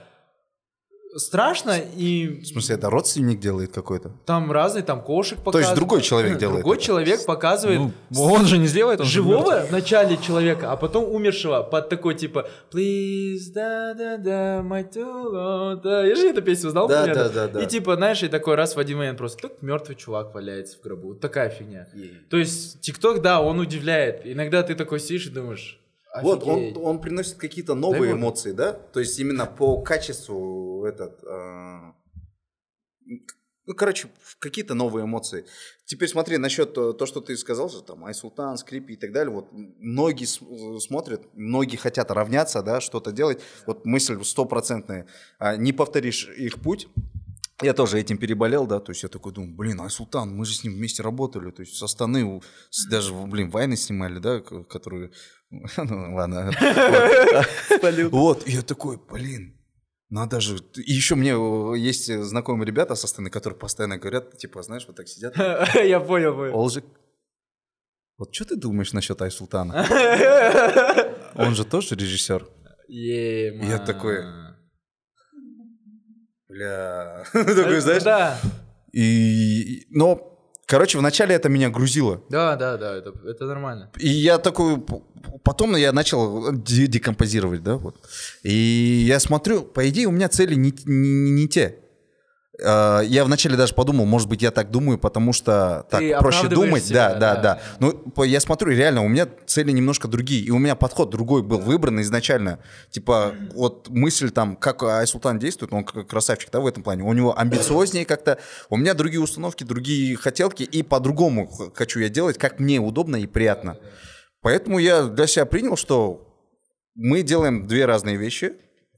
страшно, и В смысле, это родственник делает какой-то? там разные, там кошек показывают. другой человек делает Другой это. человек показывает Ну, он же не сделает, он же живого мертв. в начале человека, а потом умершего под такой типа Please, да, да, да, my two, да. Я же эту песню знал, Да, примерно. да, да, да. И типа, знаешь, и такой раз в один момент просто так мертвый чувак валяется в гробу. Вот такая фигня. То есть ТикТок, да, он удивляет. Иногда ты такой сидишь и думаешь, Вот, он, «Офигеть». он приносит какие-то новые воду. эмоции, да? То есть именно по качеству этот... а, Ну, короче, какие-то новые эмоции. Теперь смотри, насчет то, то, что ты сказал, же, там, Айсултан, Скрипи и так далее, вот многие с- смотрят, многие хотят равняться, да, что-то делать. Вот мысль стопроцентная. А, Не повторишь их путь, я тоже этим переболел, да, то есть я такой думаю, блин, Айсултан, мы же с ним вместе работали, то есть со Астаны даже, блин, войны снимали, да, которые, ну, ладно. Вот. Я такой, блин, надо же, и еще мне э, есть знакомые ребята со Астаны, которые постоянно говорят, типа, знаешь, вот так сидят, Я понял, понял. Олжик, вот что ты думаешь насчет Айсултана? Он же тоже режиссер. Я такой, Бля, такой, знаешь, Да, И, но, короче, вначале это меня грузило. да, да, да, это, это нормально. И я такой, потом я начал де- декомпозировать, да, вот. И я смотрю, по идее, у меня цели не, не- не те. Э, Я вначале даже подумал, может быть, я так думаю, потому что так Ты проще думать. себя, да, да, да. да. Ну, я смотрю, реально, у меня цели немножко другие. И у меня подход другой был выбран изначально. Типа, вот мысль там, как Айсултан действует, он как красавчик, да, в этом плане. У него амбициознее как-то. У меня другие установки, другие хотелки. И по-другому хочу я делать, как мне удобно и приятно. Поэтому я для себя принял, что мы делаем две разные вещи.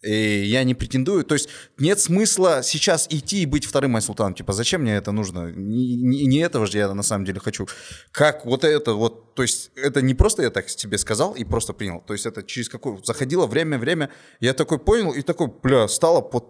И я не претендую. То есть нет смысла сейчас идти и быть вторым Айсултаном. Типа, зачем мне это нужно? Не, не- не этого же я на самом деле хочу. Как вот это вот... То есть это не просто я так тебе сказал и просто принял. То есть это через какое... Заходило время, время. Я такой понял и такой, бля, стало под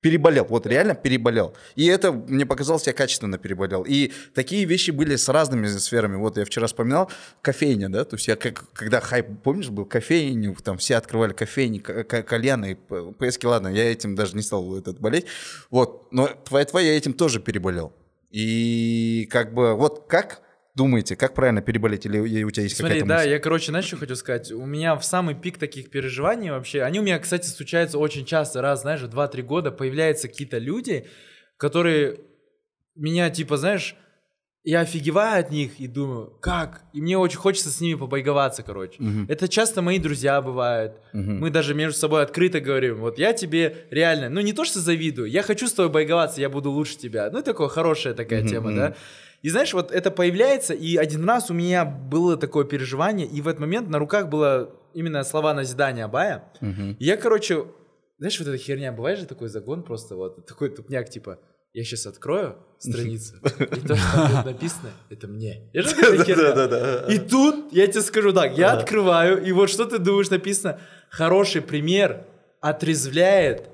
переболел, вот реально переболел. И это мне показалось, я качественно переболел. И такие вещи были с разными сферами. Вот я вчера вспоминал кофейня, да, то есть я как, когда хайп, помнишь, был кофейню, там все открывали кофейни, кальяны, п- ПСки, ладно, я этим даже не стал этот болеть. Вот, но твоя-твоя я этим тоже переболел. И как бы, вот как думаете, как правильно переболеть? Или у тебя есть Смотри, какая-то да, мысль? я, короче, знаешь, что хочу сказать? У меня в самый пик таких переживаний вообще, они у меня, кстати, случаются очень часто, раз, знаешь, 2-3 года появляются какие-то люди, которые меня, типа, знаешь, я офигеваю от них и думаю, как? И мне очень хочется с ними побайговаться, короче. Мгм. Это часто мои друзья бывают. Мгм. Мы даже между собой открыто говорим, вот я тебе реально, ну не то что завидую, я хочу с тобой байговаться, я буду лучше тебя. Ну такое хорошая такая Мгм, тема, да. И знаешь, вот это появляется, и один раз у меня было такое переживание, и в этот момент на руках было именно слова назидания Абая. И я, короче, знаешь, вот эта херня, бывает же такой загон просто, вот такой тупняк, типа, я сейчас открою страницу, и то, что там будет написано, это мне. И тут, я тебе скажу так, я открываю, и вот что ты думаешь написано? Хороший пример отрезвляет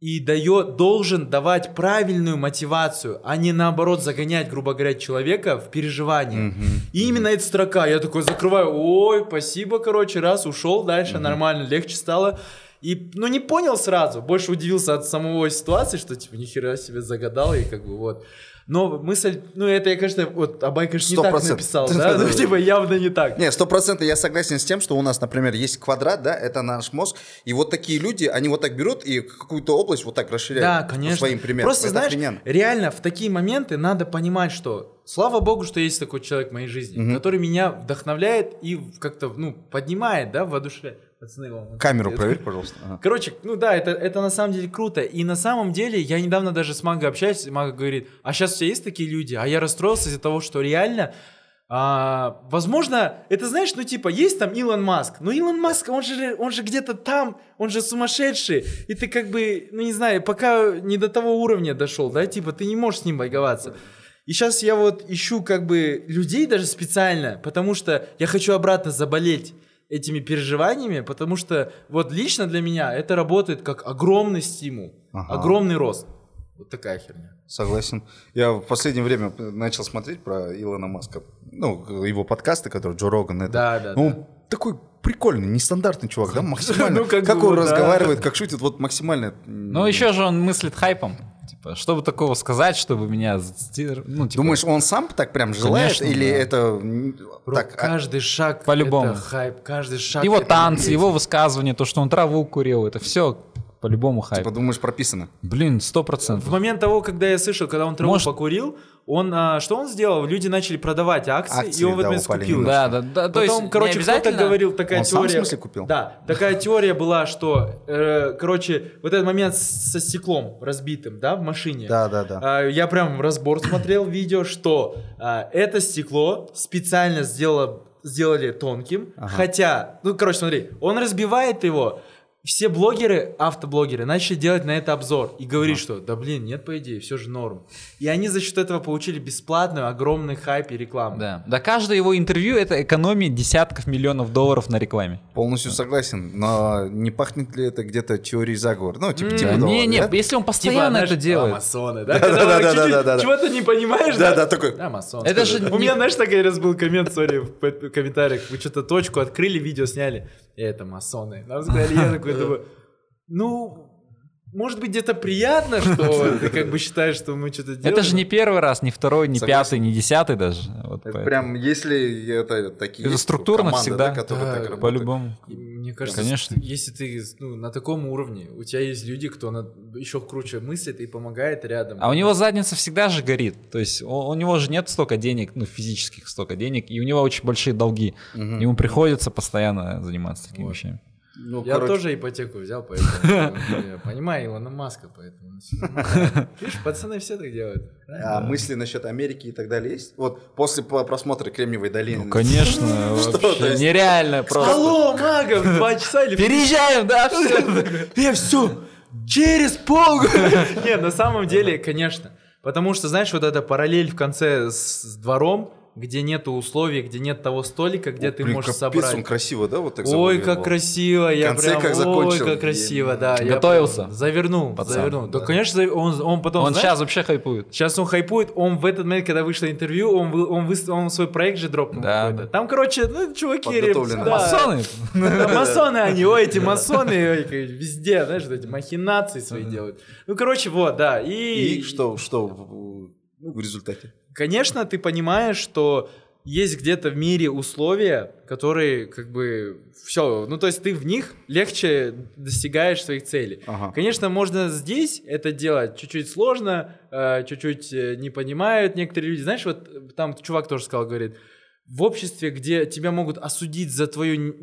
и дает, должен давать правильную мотивацию, а не наоборот загонять, грубо говоря, человека в переживание. И именно эта строка, я такой закрываю, ой, спасибо, короче, раз, ушел дальше, нормально, легче стало. И, ну, не понял сразу, больше удивился от самого ситуации, что, типа, нихера себе загадал, и как бы вот. Но мысль, ну, это я, конечно, вот Абай, конечно, не так написал, да, ну, типа, явно не так. Не, сто процентов я согласен с тем, что у нас, например, есть квадрат, да, это наш мозг, и вот такие люди, они вот так берут и какую-то область вот так расширяют. Да, конечно. Своим примером. Просто, Это знаешь, охрененно. реально в такие моменты надо понимать, что слава богу, что есть такой человек в моей жизни, который меня вдохновляет и как-то, ну, поднимает, да, воодушевляет. Пацаны, вам- Камеру проверь, пожалуйста. Ага. Короче, ну да, это, это на самом деле круто. И на самом деле, я недавно даже с Маго общаюсь, и Мага говорит, а сейчас у тебя есть такие люди? А я расстроился из-за того, что реально, а, возможно, это знаешь, ну типа, есть там Илон Маск, но Илон Маск, он же, он же где-то там, он же сумасшедший, и ты как бы, ну не знаю, пока не до того уровня дошел, да, типа, ты не можешь с ним байговаться. И сейчас я вот ищу как бы людей даже специально, потому что я хочу обратно заболеть этими переживаниями, потому что вот лично для меня это работает как огромный стимул, Ага. огромный рост. Вот такая херня. Согласен. Я в последнее время начал смотреть про Илона Маска. Ну, его подкасты, которые Джо Роган. Это. Да, да, Ну, он такой прикольный, нестандартный чувак, да, максимально. Ну, как как он да. разговаривает, как шутит, вот максимально. Ну, еще же он мыслит хайпом. Типа, чтобы такого сказать, чтобы меня... Ну, типа, Думаешь, он сам так прям желает, Конечно, или да. это Бро, так? а- каждый шаг По-любому. это хайп, каждый шаг его танцы, его высказывания, то, что он траву курил, это все по-любому хайп. Типа, думаешь, прописано? Блин, сто В процентов. момент того, когда я слышал, когда он траву Может- покурил, он а, что он сделал? Люди начали продавать акции, Акции, и он в да, этот момент скупил. Да, да, да. То есть, Потом, короче, кто-то обязательно... говорил, такая Он сам, в теория... смысле, купил? Да, такая теория была, что, э, короче, вот этот момент со стеклом разбитым, да, в машине. Да, да, да. А, Я прям разбор смотрел видео, что а, это стекло специально сделало, сделали тонким, хотя, ну, короче, смотри, он разбивает его, все блогеры, автоблогеры, начали делать на это обзор и говорить, что, да блин, нет, по идее, все же норм. И они за счет этого получили бесплатную, огромный хайп и рекламу. Да. да, каждое его интервью это экономия десятков миллионов долларов на рекламе. Полностью согласен, но не пахнет ли это где-то теорией заговора? Ну, типа, типа того, не, не, да? если он Типа, постоянно знаешь, это делает. а, масоны, да? Да, да, да, да, да, да. Чего-то не понимаешь, Да, да? такой. Да, масон. Это же У меня, знаешь, такой раз был коммент, сори, в комментариях. Вы что-то точку открыли, видео сняли. Это масоны. Нам сказали, я такой думаю, ну, может быть, где-то приятно, что ты как бы считаешь, что мы что-то делаем. Это же не первый раз, не второй, не Согласен. пятый, не десятый даже. Вот Это поэтому. прям, если это такие Это структурно команды, всегда. да, Да. По-любому. Мне кажется, Конечно. если ты ну, на таком уровне, у тебя есть люди, кто на- еще круче мыслит и помогает рядом. А у него задница всегда же горит. То есть у, у него же нет столько денег, ну, физических столько денег, и у него очень большие долги. Ему приходится постоянно заниматься такими вещами. Ну, Я короче, тоже ипотеку взял, поэтому я понимаю Илона Маска, поэтому. Видишь, пацаны все так делают. А мысли насчет Америки и так далее есть? Вот после по- просмотра Кремниевой долины. Ну, конечно, вообще нереально просто. Алло, магов, два часа или... Переезжаем, да, все. Э, все, через полгода. Нет, на самом деле, конечно. Потому что, знаешь, вот эта параллель в конце с двором, где нету условий, где нет того столика, где ты Блин, можешь капец, собрать. он красиво, да, вот так Ой, как красиво, я В конце прям, как закончил. ой, как красиво, да. я Готовился. прям Завернул, Пацан, завернул. Да, да. конечно, он, он потом, Он знаешь, сейчас вообще хайпует. Сейчас он хайпует, он в этот момент, когда вышло интервью, он, вы- он, выс- он свой проект же дропнул Да, какой-то. Там, короче, ну, чуваки... Да. Масоны. Масоны они, ой, эти масоны ой, как везде, знаешь, эти махинации свои делают. Ну, короче, вот, да. И, что, что в, ну, в результате? Конечно, ты понимаешь, что есть где-то в мире условия, которые как бы все, ну то есть ты в них легче достигаешь своих целей. Ага. Конечно, можно здесь это делать чуть-чуть сложно, э, чуть-чуть э, не понимают некоторые люди. Знаешь, вот там чувак тоже сказал, говорит, в обществе, где тебя могут осудить за твою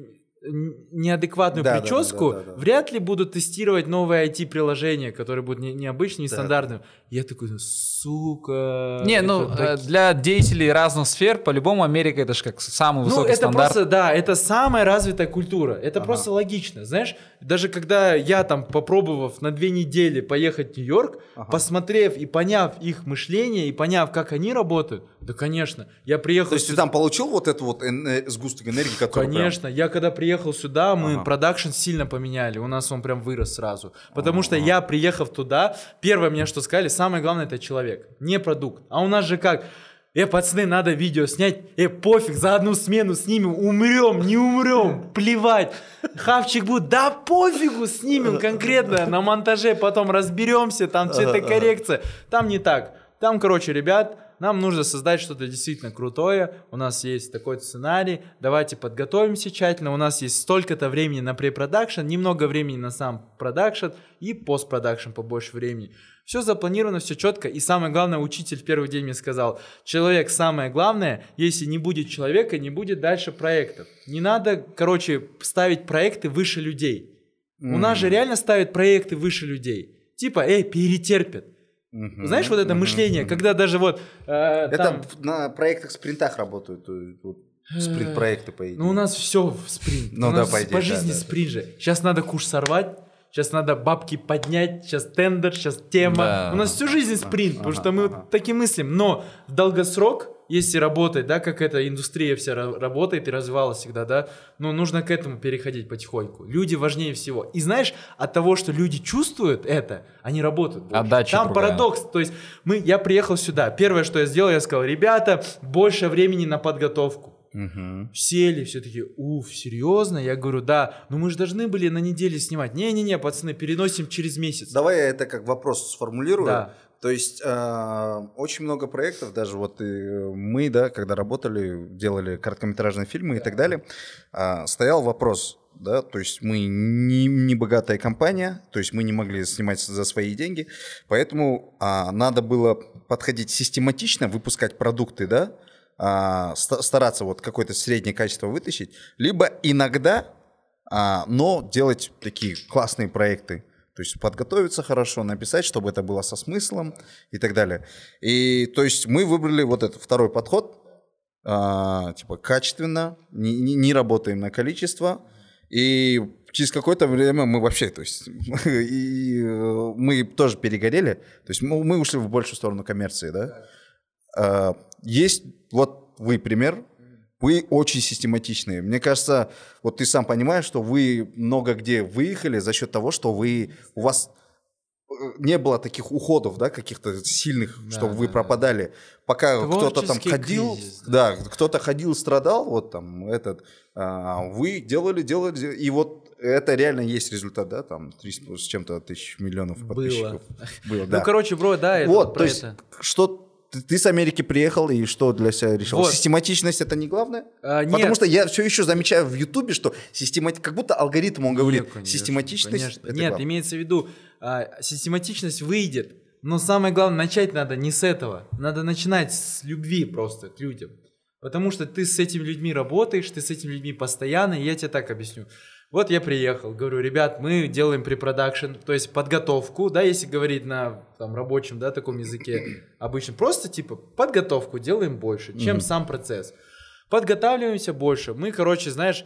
неадекватную Да, да, да, прическу, да, да, да. вряд ли будут тестировать новые IT-приложения, которые будут не- необычными, Да. нестандартными. Я такой, ну, сука. Не, ну, э, таки- для деятелей разных сфер, по-любому, Америка это же как самый Ну, высокий это стандарт. просто, да, это самая развитая культура. Это Ага. просто логично. Знаешь, даже когда я там, попробовав на две недели поехать в Нью-Йорк, Ага. посмотрев и поняв их мышление, и поняв, как они работают, да, конечно. Я приехал То есть ты сюда- там получил вот эту вот эн- сгусток энергии, который прям- Конечно, я когда приехал сюда, мы Ага. продакшн сильно поменяли, у нас он прям вырос сразу. Потому что я, приехав туда, первое мне что сказали, самое главное это человек, не продукт. А у нас же как, э, пацаны, надо видео снять, э, пофиг, за одну смену снимем, умрем, не умрем, плевать. Хавчик будет, да пофигу, снимем конкретно, на монтаже потом разберемся, там цветокоррекция. Там не так. Там, короче, ребят, нам нужно создать что-то действительно крутое. У нас есть такой сценарий. Давайте подготовимся тщательно. У нас есть столько-то времени на pre-production, немного времени на сам production и постпродакшн побольше времени. Все запланировано, все четко. И самое главное, учитель в первый день мне сказал, человек самое главное, если не будет человека, не будет дальше проектов. Не надо, короче, ставить проекты выше людей. У нас же реально ставят проекты выше людей. Типа, эй, перетерпят. Мгм. Знаешь, вот это Мгм. мышление, когда даже вот... э, Это там- на проектах спринтах работают. вот Спринт-проекты, по идее. Ну, у нас все в спринт. Ну у да, нас по идее, по да, жизни да. спринт же. Сейчас надо куш сорвать, сейчас надо бабки поднять, сейчас тендер, сейчас тема. Да. У нас всю жизнь спринт, потому ага, что мы ага. вот таким мыслим. Но в долгосрок, если работать, да, как эта индустрия вся ра- работает и развивалась всегда, да, ну, нужно к этому переходить потихоньку. Люди важнее всего. И знаешь, от того, что люди чувствуют это, они работают. больше. Отдача Там другая. парадокс. То есть мы, я приехал сюда. Первое, что я сделал, я сказал, ребята, больше времени на подготовку. Мгм. Сели, все таки уф, серьезно? Я говорю, да. Но мы же должны были на неделе снимать. Не-не-не, пацаны, переносим через месяц. Давай я это как вопрос сформулирую. Да. То есть э, очень много проектов, даже вот и мы, да, когда работали, делали короткометражные фильмы и так далее, а, стоял вопрос, да, то есть мы не, не богатая компания, то есть мы не могли снимать за свои деньги, поэтому а, надо было подходить систематично, выпускать продукты, да, а, ста- стараться вот какое-то среднее качество вытащить, либо иногда, а, но делать такие классные проекты. То есть подготовиться хорошо, написать, чтобы это было со смыслом и так далее. И то есть мы выбрали вот этот второй подход, а, типа качественно, не, не- не работаем на количество. И через какое-то время мы вообще, то есть, и, э, мы тоже перегорели. То есть мы, мы ушли в большую сторону коммерции, да. А, есть вот вы пример, вы очень систематичные. Мне кажется, вот ты сам понимаешь, что вы много где выехали за счет того, что вы у вас э, не было таких уходов, да, каких-то сильных, чтобы вы пропадали. Пока кто-то там ходил, кризис, да, кто-то ходил, страдал, вот там этот, а, вы делали, делали, и вот это реально есть результат, да, там 300 с чем-то тысяч миллионов Было. подписчиков. Было. да. Ну, короче, бро, да, это вот, то есть, это. что ты, ты с Америки приехал и что для себя решил? Вот. Систематичность это не главное? А, Потому нет. что я все еще замечаю в Ютубе, что системати... как будто алгоритм он говорит, Нет, конечно, систематичность. конечно. Нет, главное. имеется в виду, а, систематичность выйдет, но самое главное, начать надо не с этого. Надо начинать с любви просто к людям. Потому что ты с этими людьми работаешь, ты с этими людьми постоянно, и я тебе так объясню. Вот я приехал, говорю, ребят, мы делаем препродакшн, то есть подготовку, да, если говорить на там, рабочем, да, таком языке обычно, просто типа подготовку делаем больше, чем сам процесс. Подготавливаемся больше. Мы, короче, знаешь,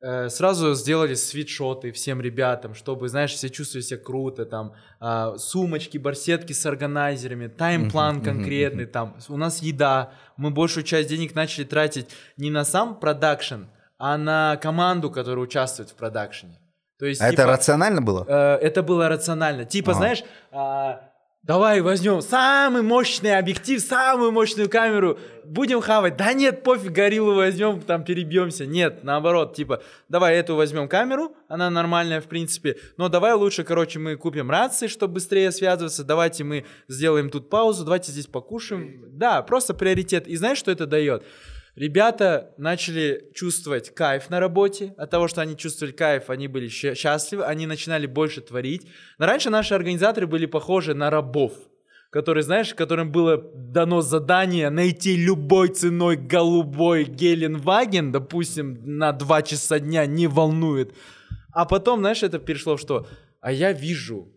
э, сразу сделали свитшоты всем ребятам, чтобы, знаешь, все чувствовали себя круто, там, а, сумочки, барсетки с органайзерами, тайм-план конкретный, там, у нас еда, мы большую часть денег начали тратить не на сам продакшн, а на команду, которая участвует в продакшене. То есть, А это типа, рационально было? э, это было рационально. Типа, Ага. знаешь, а, давай возьмем самый мощный объектив, самую мощную камеру, будем хавать. Да нет, пофиг, гориллу возьмем, там перебьемся. Нет, наоборот, типа, давай эту возьмем камеру, она нормальная в принципе, но давай лучше, короче, мы купим рации, чтобы быстрее связываться, давайте мы сделаем тут паузу, давайте здесь покушаем. Да, просто приоритет. И знаешь, что это дает? Ребята начали чувствовать кайф на работе. От того, что они чувствовали кайф, они были счастливы, они начинали больше творить. Но раньше наши организаторы были похожи на рабов, которые, знаешь, которым было дано задание найти любой ценой голубой Геленваген, допустим, на два часа дня, не волнует. А потом, знаешь, это перешло в что? А я вижу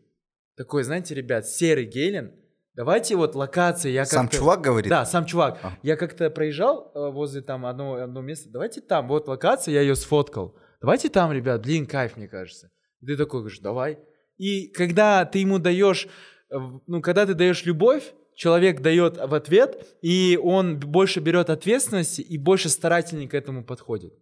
такой, знаете, ребят, серый Гелен. Давайте вот локации. Я Сам чувак говорит? Да, сам чувак. А. Я как-то проезжал э, возле там одного, одного места. Давайте там, вот локация, я ее сфоткал. Давайте там, ребят, блин, кайф, мне кажется. И ты такой говоришь, давай. И когда ты ему даешь, э, ну, когда ты даешь любовь, человек дает в ответ, и он больше берет ответственности и больше старательнее к этому подходит.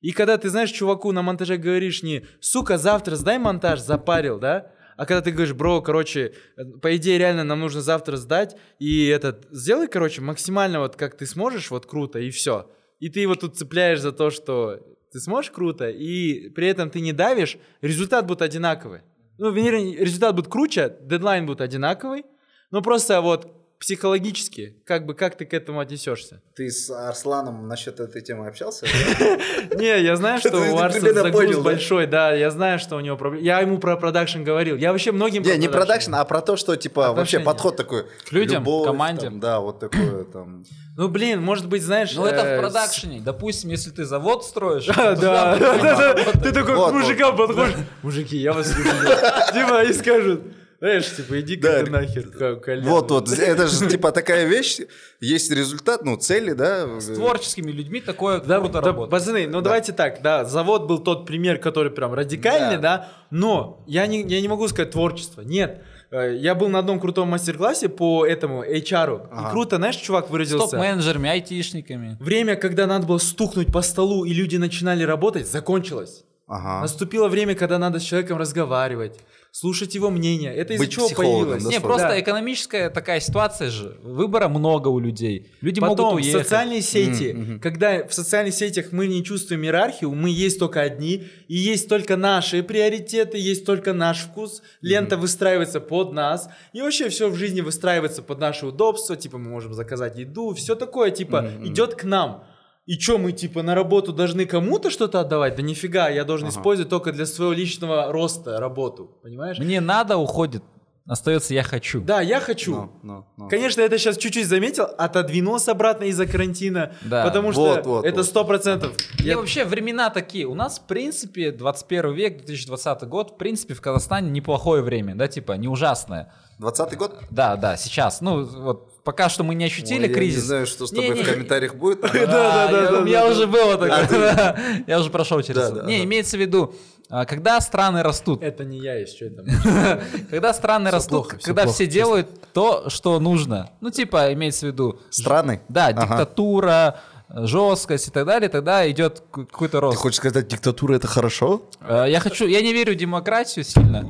И когда ты, знаешь, чуваку на монтаже говоришь не «Сука, завтра сдай монтаж, запарил», да? А когда ты говоришь, бро, короче, э, по идее реально нам нужно завтра сдать, и этот, сделай, короче, максимально вот как ты сможешь, вот круто, и все. И ты его тут цепляешь за то, что ты сможешь круто, и при этом ты не давишь, результат будет одинаковый. Ну, вернее, результат будет круче, дедлайн будет одинаковый, но просто вот психологически, как бы, как ты к этому отнесешься? Ты с Арсланом насчет этой темы общался? Не, я знаю, что у примерно загруз большой, да, я знаю, что у него проблемы. Я ему про production говорил. Я вообще многим Не, не production а про то, что типа вообще Отношения. подход такой. К людям, команде. Да, вот такое там. Ну, блин, может быть, знаешь... Ну, это э, в продакшене. Допустим, если ты завод строишь. Да, Ты такой мужикам подходишь. Мужики, я вас люблю. Типа, и скажут, знаешь, типа, иди-ка Да. ты нахер, ка- колян. Вот, вот, это же типа такая вещь, есть результат, ну, цели, да. С творческими людьми такое Да, круто да, работает. пацаны, ну давайте так, да, завод был тот пример, который прям радикальный, да, но я не, я не могу сказать творчество, нет. Э, Я был на одном крутом мастер-классе по этому HR, Ага. и круто, знаешь, чувак С выразился. топ-менеджерами, айтишниками. Время, когда надо было стукнуть по столу, и люди начинали работать, закончилось. Ага. Наступило время, когда надо с человеком разговаривать, слушать его мнение. Это из-за чего появилось. да, Не, просто Да. экономическая такая ситуация же. Выбора много у людей. Люди Потом могут уехать. социальные сети, когда в социальных сетях мы не чувствуем иерархию, мы есть только одни, и есть только наши приоритеты, есть только наш вкус, лента выстраивается под нас, и вообще все в жизни выстраивается под наше удобство, типа мы можем заказать еду, все такое, типа идет к нам. И что, мы типа на работу должны кому-то что-то отдавать? Да нифига, я должен использовать только для своего личного роста работу, понимаешь? Мне надо, уходит. Остается я хочу. Да, я хочу. Ну, ну, ну. Конечно, это сейчас чуть-чуть заметил, отодвинулся обратно из-за карантина, Да. потому что Вот, вот, это вот. сто процентов. И Я- вообще времена такие. У нас, в принципе, 21 век, 2020 год, в принципе, в Казахстане неплохое время, да, типа, не ужасное. 20-й год? Да, да, сейчас. Ну, вот пока что мы не ощутили Ой, Я кризис. не знаю, что с тобой Не-не. в комментариях будет. Да, да, я- да, У меня уже было такое. да. Я уже прошел через это. Не, имеется в виду, а, когда страны растут, Это не я, это. когда страны растут, когда все делают то, что нужно. Ну, типа, имеется в виду, Страны? да, диктатура, жесткость и так далее, тогда идет какой-то Ты рост. хочешь сказать, диктатура это хорошо? Э, Я хочу, я не верю в демократию сильно.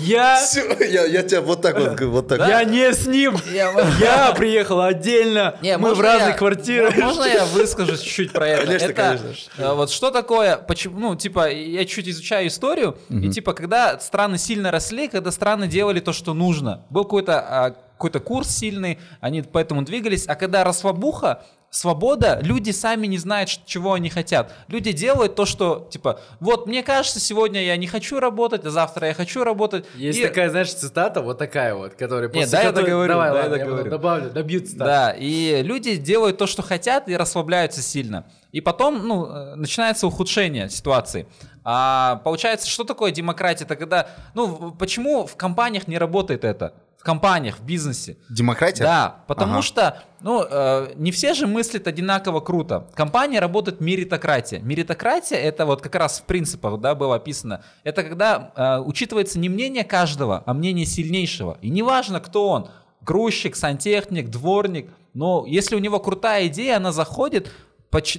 Я, Всё, я, я тебя вот так вот, вот так. я не с ним. Я приехал отдельно. Не, Мы в разных я- квартирах. Можно я выскажусь чуть-чуть про это? Конечно, Это, конечно. э, Вот что такое, почему, ну, типа, я чуть изучаю историю, и, типа, когда страны сильно росли, когда страны делали то, что нужно. Был какой-то а, какой-то курс сильный, они поэтому двигались, а когда расслабуха, свобода, люди сами не знают, чего они хотят. Люди делают то, что, типа, вот, мне кажется, сегодня я не хочу работать, а завтра я хочу работать. Есть И- такая, знаешь, цитата вот такая вот, которая после дай я которой- договорю, Давай, дай я ладно, я договорю. добавлю, добью цитату. Да, и люди делают то, что хотят, и расслабляются сильно. И потом, ну, э, начинается ухудшение ситуации. А получается, что такое демократия? Это когда, ну, почему в компаниях не работает это? Компаниях, в бизнесе. Демократия? Да, потому Ага. что, ну, э, не все же мыслят одинаково круто. Компания работает меритократия. Меритократия это вот как раз в принципах, да, было описано. Это когда э, учитывается не мнение каждого, а мнение сильнейшего. И неважно, кто он, грузчик, сантехник, дворник, но если у него крутая идея, она заходит,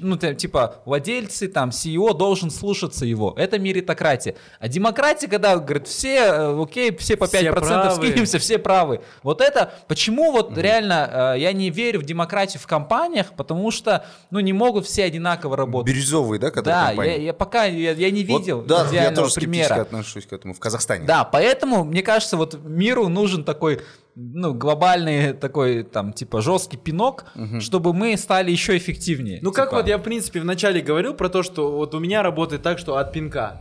ну, типа, владельцы, там, CEO должен слушаться его. Это меритократия. А демократия, когда, говорит, все, э, окей, все по 5% Все правы. скинемся, все правы. Вот это, почему вот реально э, я не верю в демократию в компаниях, потому что, ну, не могут все одинаково работать. Бирюзовый, да, который Да, я, я пока, я, я не Вот, видел да, я идеального тоже скептически примера. отношусь к этому в Казахстане. Да, поэтому, мне кажется, вот миру нужен такой, ну, глобальный такой, там, типа, жесткий пинок, чтобы мы стали еще эффективнее. Ну как Типа, вот я в принципе вначале говорил про то, что вот у меня работает так, что от пинка.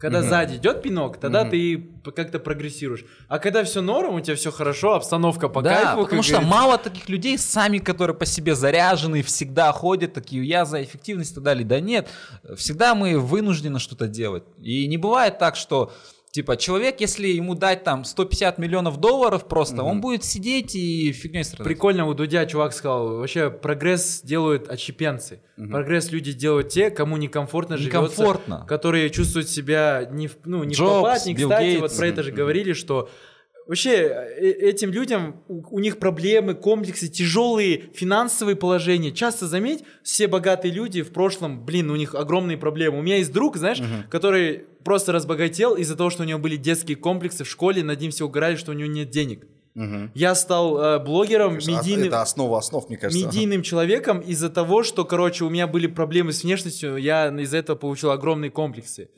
Когда сзади идет пинок, тогда ты п- как-то прогрессируешь. А когда все норм, у тебя все хорошо, обстановка по да, кайфу, как потому что говорится. мало таких людей сами, которые по себе заряжены, всегда ходят такие, я за эффективность и так далее. Да нет, всегда мы вынуждены что-то делать. И не бывает так, что Типа, человек, если ему дать там 150 миллионов долларов просто, он будет сидеть и фигней страдать. Прикольно, у Дудя чувак сказал, вообще прогресс делают отщепенцы. Прогресс люди делают те, кому некомфортно живется. Некомфортно. Которые чувствуют себя не в, ну, не в Джобс, попад, не кстати. Гейтс. Вот про это же говорили, что Вообще, э- этим людям, у, у них проблемы, комплексы, тяжелые финансовые положения. Часто, заметь, все богатые люди в прошлом, блин, у них огромные проблемы. У меня есть друг, знаешь, который просто разбогател из-за того, что у него были детские комплексы в школе, над ним все угорали, что у него нет денег. Я стал э, блогером, медийным, Это основа основ, мне кажется. медийным человеком из-за того, что, короче, у меня были проблемы с внешностью, я из-за этого получил огромные комплексы.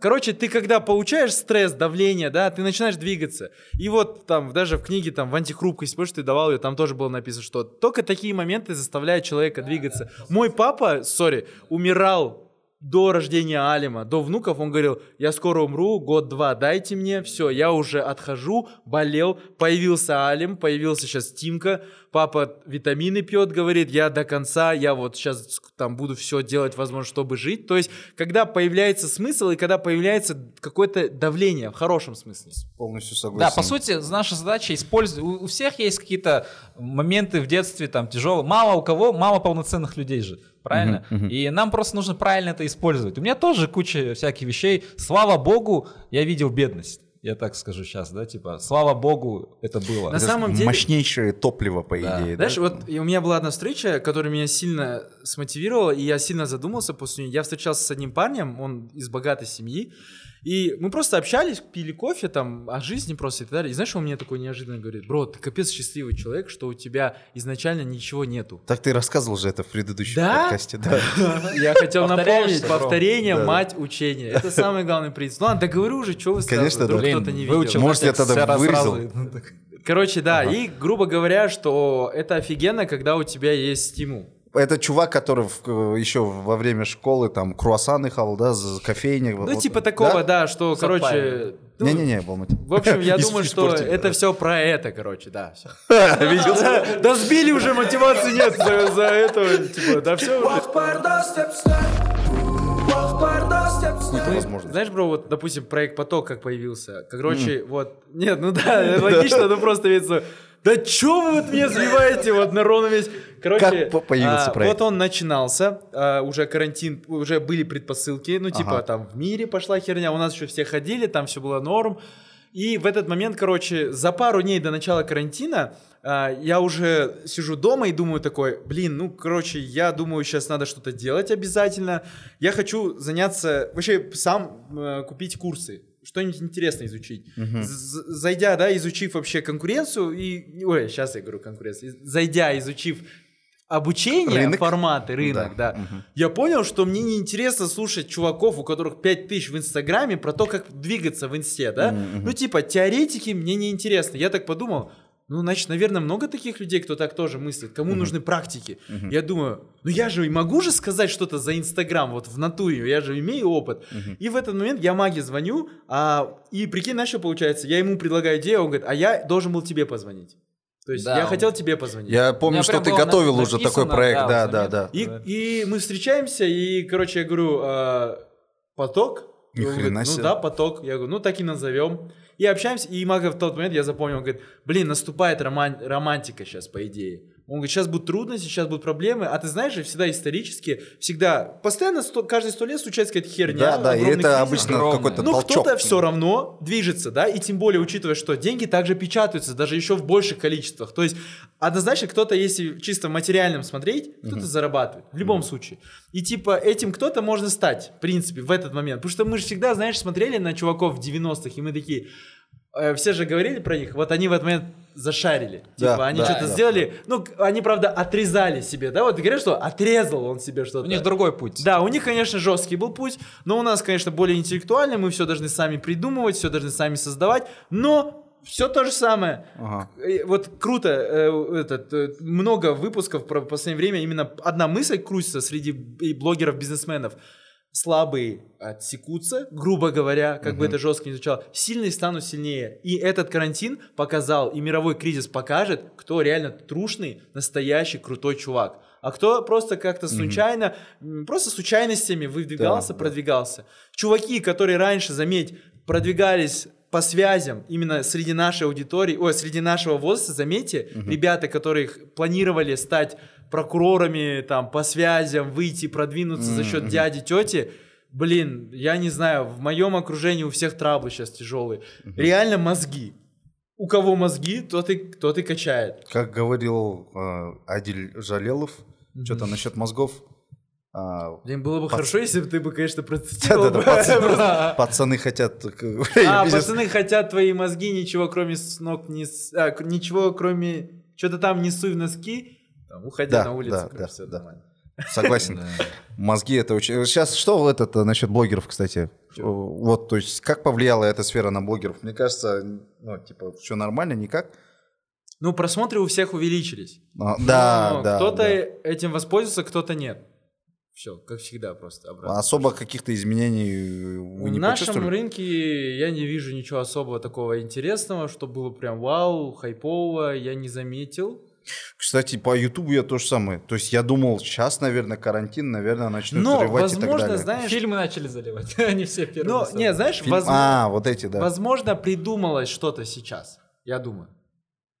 Короче, ты когда получаешь стресс, давление, да, ты начинаешь двигаться. И вот там даже в книге там в антихрупкость, помнишь, ты давал ее, там тоже было написано, что только такие моменты заставляют человека двигаться. Мой папа, сори, умирал до рождения Алима, до внуков, он говорил, я скоро умру, год-два дайте мне, все, я уже отхожу, болел, появился Алим, появился сейчас Тимка, папа витамины пьет, говорит, я до конца, я вот сейчас там буду все делать, возможно, чтобы жить. То есть, когда появляется смысл и когда появляется какое-то давление, в хорошем смысле. Полностью согласен. Да, по сути, наша задача использовать. У, у всех есть какие-то моменты в детстве там тяжелые. Мало у кого, мало полноценных людей же, правильно? И нам просто нужно правильно это использовать. У меня тоже куча всяких вещей. Слава богу, я видел бедность. Я так скажу сейчас, да, типа, слава богу, это было. На самом деле- Мощнейшее топливо, по Да. идее. да? Знаешь, вот и у меня была одна встреча, которая меня сильно смотивировала, и я сильно задумался после нее. Я встречался с одним парнем, он из богатой семьи, И мы просто общались, пили кофе там о жизни просто и так далее. И знаешь, он мне такой неожиданно говорит, бро, ты капец счастливый человек, что у тебя изначально ничего нету. Так ты рассказывал же это в предыдущем Да? подкасте, да. Я хотел напомнить, повторение, мать учения. Это самый главный принцип. Ну ладно, да говорю уже, что вы сразу, Конечно, вдруг кто-то не выучил видел. Может, я тогда вырезал. Короче, да, и грубо говоря, что это офигенно, когда у тебя есть стимул. Это чувак, который в- еще во время школы там круассаны хавал, да, за кофейня. Ну, типа такого, да, что, Запарено. короче... ну, Не-не-не, Балмати. В общем, я думаю, что это да. все про это, короче, да. Видел? Да сбили уже, мотивации нет за, это, типа, да все Какую-то возможность. Знаешь, бро, вот, допустим, проект «Поток» как появился. Короче, вот... Нет, ну да, логично, ну просто видится... Да чё вы вот меня сбиваете вот на ровном месте? Короче, Как по- появился а, проект? Вот он начинался, а, уже карантин, уже были предпосылки, ну типа Ага. там в мире пошла херня, у нас еще все ходили, там все было норм. И в этот момент, короче, за пару дней до начала карантина а, я уже сижу дома и думаю такой, блин, ну, короче, я думаю, сейчас надо что-то делать обязательно. Я хочу заняться, вообще сам э, купить курсы, что-нибудь интересное изучить. З- Зайдя, да, изучив вообще конкуренцию и... Ой, сейчас я говорю конкуренцию. Зайдя, изучив обучение, Рынок. форматы, рынок, Да. да. Мгм. Я понял, что мне неинтересно слушать чуваков, у которых 5000 в Инстаграме, про то, как двигаться в Инсте, да? Мгм, Ну, типа, теоретики мне неинтересно. Я так подумал, ну, значит, наверное, много таких людей, кто так тоже мыслит. Кому нужны практики? Я думаю, ну я же могу же сказать что-то за Инстаграм, вот в натуре, я же имею опыт. И в этот момент я маге звоню, а, и прикинь, знаешь, что получается? Я ему предлагаю идею, он говорит, а я должен был тебе позвонить. То есть Да, я он- хотел тебе позвонить. Я помню, что ты готовил на- уже такой написано, проект, да, да, да, да. И, Да. и мы встречаемся, и, короче, я говорю, а, поток? Ни хрена говорит, себе. ну да, поток. Я говорю, ну так и назовем. И общаемся, и Мага в тот момент, я запомнил, он говорит, блин, наступает роман- романтика сейчас, по идее. Он говорит, сейчас будут трудности, сейчас будут проблемы, а ты знаешь же, всегда исторически, всегда, постоянно, сто- каждые сто лет случается какая-то херня. Да, да, и огромный это кризис. обычно какой-то Ну, толчок. кто-то все равно движется, да, и тем более учитывая, что деньги также печатаются, даже еще в больших количествах. То есть, однозначно, кто-то, если чисто в материальном смотреть, кто-то зарабатывает, в любом случае. И типа этим кто-то можно стать, в принципе, в этот момент. Потому что мы же всегда, знаешь, смотрели на чуваков в 90-х, и мы такие, э, все же говорили про них, вот они в этот момент зашарили. Да, Типа, они да, что-то да. сделали, ну, к- они, правда, отрезали себе, да, вот ты говоришь, что отрезал он себе что-то. У них другой путь. Да, у них, конечно, жесткий был путь, но у нас, конечно, более интеллектуальный, мы все должны сами придумывать, все должны сами создавать, но все то же самое. Ага. Вот круто, э, этот, э, много выпусков про последнее время, именно одна мысль крутится среди и блогеров-бизнесменов. Слабые отсекутся, грубо говоря, как бы это жестко не звучало, сильные станут сильнее. И этот карантин показал, и мировой кризис покажет, кто реально трушный, настоящий, крутой чувак. А кто просто как-то случайно, м, просто случайностями выдвигался, Да, да. продвигался. Чуваки, которые раньше, заметь, продвигались по связям именно среди нашей аудитории, ой, среди нашего возраста, заметьте, ребята, которые планировали стать прокурорами, там, по связям, выйти, продвинуться за счет дяди, тети, блин, я не знаю, в моем окружении у всех траблы сейчас тяжелые. Реально мозги. У кого мозги, тот и, тот и качает. Как говорил э, Адиль Жалелов, что-то насчет мозгов. а, Блин, было бы Пац- хорошо, если бы ты бы, конечно, процитировал. Да-да-да, пацаны, пацаны хотят... А, пацаны хотят твои мозги, ничего кроме с ног не... а, ничего кроме... Что-то там не суй в носки, там, уходи Да, на улицу, да, короче, да, всё да. нормально. Согласен. Мозги это очень... Сейчас что этот э, насчет блогеров, кстати? Э, Вот, то есть, как повлияла эта сфера на блогеров? Мне кажется, ну, типа, все нормально, никак. Ну, просмотры у всех увеличились. А, Да, Но да. Кто-то да. этим воспользовался, кто-то нет. Все, как всегда, просто обратно. Особо каких-то изменений вы В не нашем почувствовали? рынке я не вижу ничего особого такого интересного, что было прям вау, хайпового, я не заметил. Кстати, по Ютубу я то же самое. То есть я думал, сейчас, наверное, карантин, наверное, начнет Но, взрывать и так возможно, далее. знаешь, Фильмы начали заливать. Они все первые. но, не, знаешь, Фильм- возможно, А, вот эти, да. Возможно, придумалось что-то сейчас, я думаю.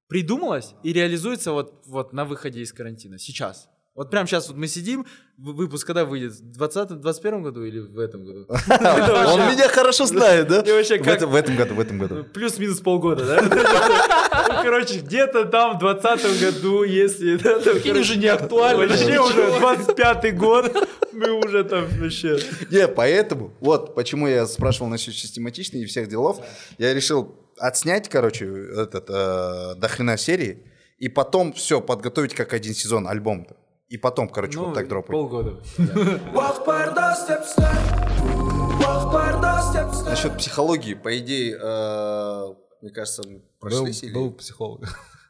Придумалось и реализуется вот, вот на выходе из карантина, сейчас. Вот прямо сейчас вот мы сидим, выпуск когда выйдет? В 20 21 году или в этом году? Он меня хорошо знает, да? В этом- году, в этом году. Плюс-минус полгода, да? Ну, короче, где-то там в 20 году, если... короче, уже не актуально. Вообще уже 25 год, мы уже там вообще... Не, поэтому, вот почему я спрашивал насчет систематичности и всех делов. Я решил отснять, короче, этот, э, до хрена серии, и потом все подготовить как один сезон, альбом-то. И потом, короче, Ну, вот так дропать. полгода. Насчет психологии, по идее, э, мне кажется, мы прошлись или... Был психолог.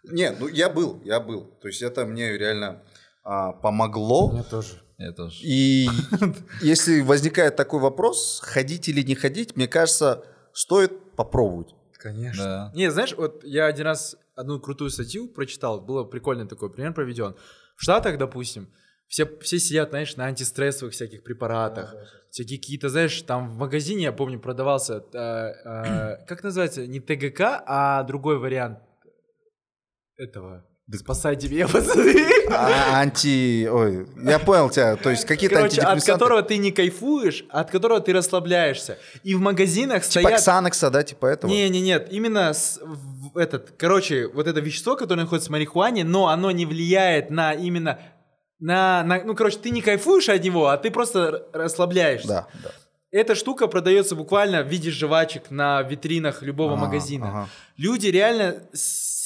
Не, ну я был, я был. То есть это мне реально а, помогло. тоже. Я тоже. И если возникает такой вопрос, ходить или не ходить, мне кажется, стоит попробовать. Конечно. Да. Не, знаешь, вот я один раз одну крутую статью прочитал, было прикольный такой пример проведен. В Штатах, допустим, все, все сидят, знаешь, на антистрессовых всяких препаратах, всякие какие-то, знаешь, там в магазине, я помню, продавался, э, э, как называется, не ТГК, а другой вариант этого. Спасайте меня, пацаны. А, анти... Ой, я понял тебя. То есть какие-то Короче, от которого ты не кайфуешь, от которого ты расслабляешься. И в магазинах Типа стоят... Ксанакса, да, типа этого? Не, не, нет, именно с- этот, короче, вот это вещество, которое находится в марихуане, но оно не влияет на именно на, на- ну, короче, ты не кайфуешь от него, а ты просто расслабляешься. Да, да. Эта штука продается буквально в виде жвачек на витринах любого Ага, магазина. ага. Люди реально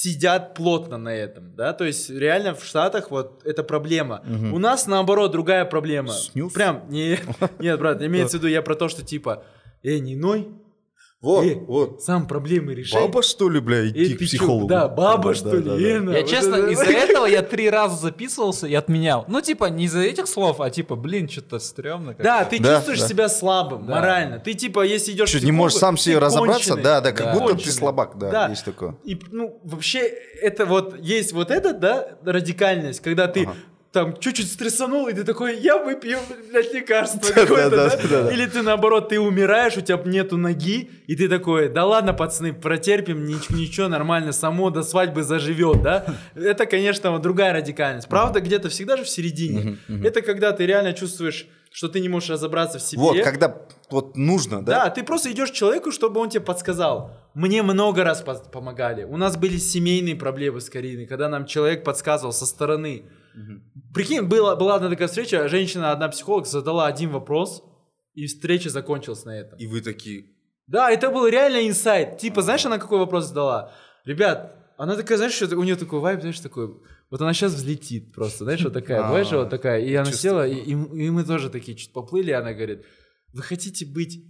сидят плотно на этом, да, то есть реально в Штатах вот это проблема. У нас наоборот другая проблема. Снюс? Прям, не, нет, брат, имеется в виду я про то, что типа, эй, не ной, Вот, Э, вот. сам проблемы решай. Баба, что ли, бля, Э, идти к ты чё? психологу? Да, баба, Да, что да, ли? да. Лена, Я вот честно, это- из-за этого я три раза записывался и отменял. Ну, типа, не из-за этих слов, а типа, блин, что-то стрёмно. как-то. Да, ты Да, чувствуешь да. себя слабым, Да. морально. Ты типа, если идешь к не можешь сам себе ты разобраться? конченый. Да, да, как Да. будто ты Конченый. слабак, да, Да. есть такое. И, ну, вообще, это вот, есть вот этот, да, радикальность, когда ты Ага. Там чуть-чуть стрессанул, и ты такой, я выпью, блядь, лекарство какое-то, да. Или ты, наоборот, ты умираешь, у тебя нету ноги, и ты такой, да ладно, пацаны, протерпим, нич- ничего, нормально, само до свадьбы заживет, да? Это, конечно, другая радикальность. Правда, где-то всегда же в середине. Это когда ты реально чувствуешь, что ты не можешь разобраться в себе. Вот, когда вот нужно, да? Да, ты просто идешь к человеку, чтобы он тебе подсказал. Мне много раз помогали. У нас были семейные проблемы с Кариной, когда нам человек подсказывал со стороны. Прикинь, была, была одна такая встреча, женщина, одна психолог, задала один вопрос, и встреча закончилась на этом. И вы такие... Да, это был реально инсайт. Типа, знаешь, она какой вопрос задала? Ребят, она такая, знаешь, что у нее такой вайб, знаешь, такой, вот она сейчас взлетит просто, знаешь, вот такая, А, знаешь, вот такая. И она села, и, мы тоже такие чуть поплыли, она говорит, вы хотите быть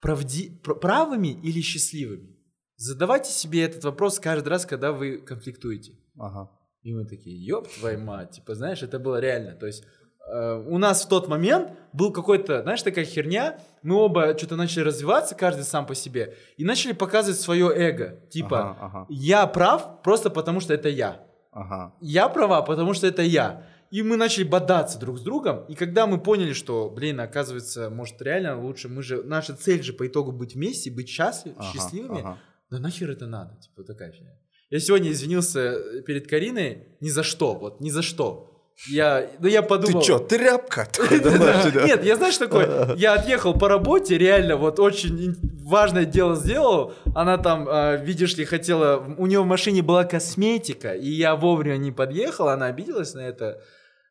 правди... пр- правыми или счастливыми? Задавайте себе этот вопрос каждый раз, когда вы конфликтуете. Ага. И мы такие, ёб твою мать, типа, знаешь, это было реально. То есть э, у нас в тот момент был какой-то, знаешь, такая херня, мы оба что-то начали развиваться, каждый сам по себе, и начали показывать свое эго. Типа, Ага, ага. я прав просто потому, что это я. Ага. Я права, потому что это я. И мы начали бодаться друг с другом. И когда мы поняли, что, блин, оказывается, может реально лучше, мы же, наша цель же по итогу быть вместе, быть счастлив, Ага, счастливыми, ага. да нахер это надо? Типа такая фигня. Я сегодня извинился перед Кариной ни за что, вот ни за что. Я, ну я Ты подумал... чё, тряпка? Такой, да, знаешь, да. Нет, я знаешь такой, я отъехал по работе, реально вот очень важное дело сделал. Она там, а, видишь ли, хотела, у нее в машине была косметика, и я вовремя не подъехал, она обиделась на это.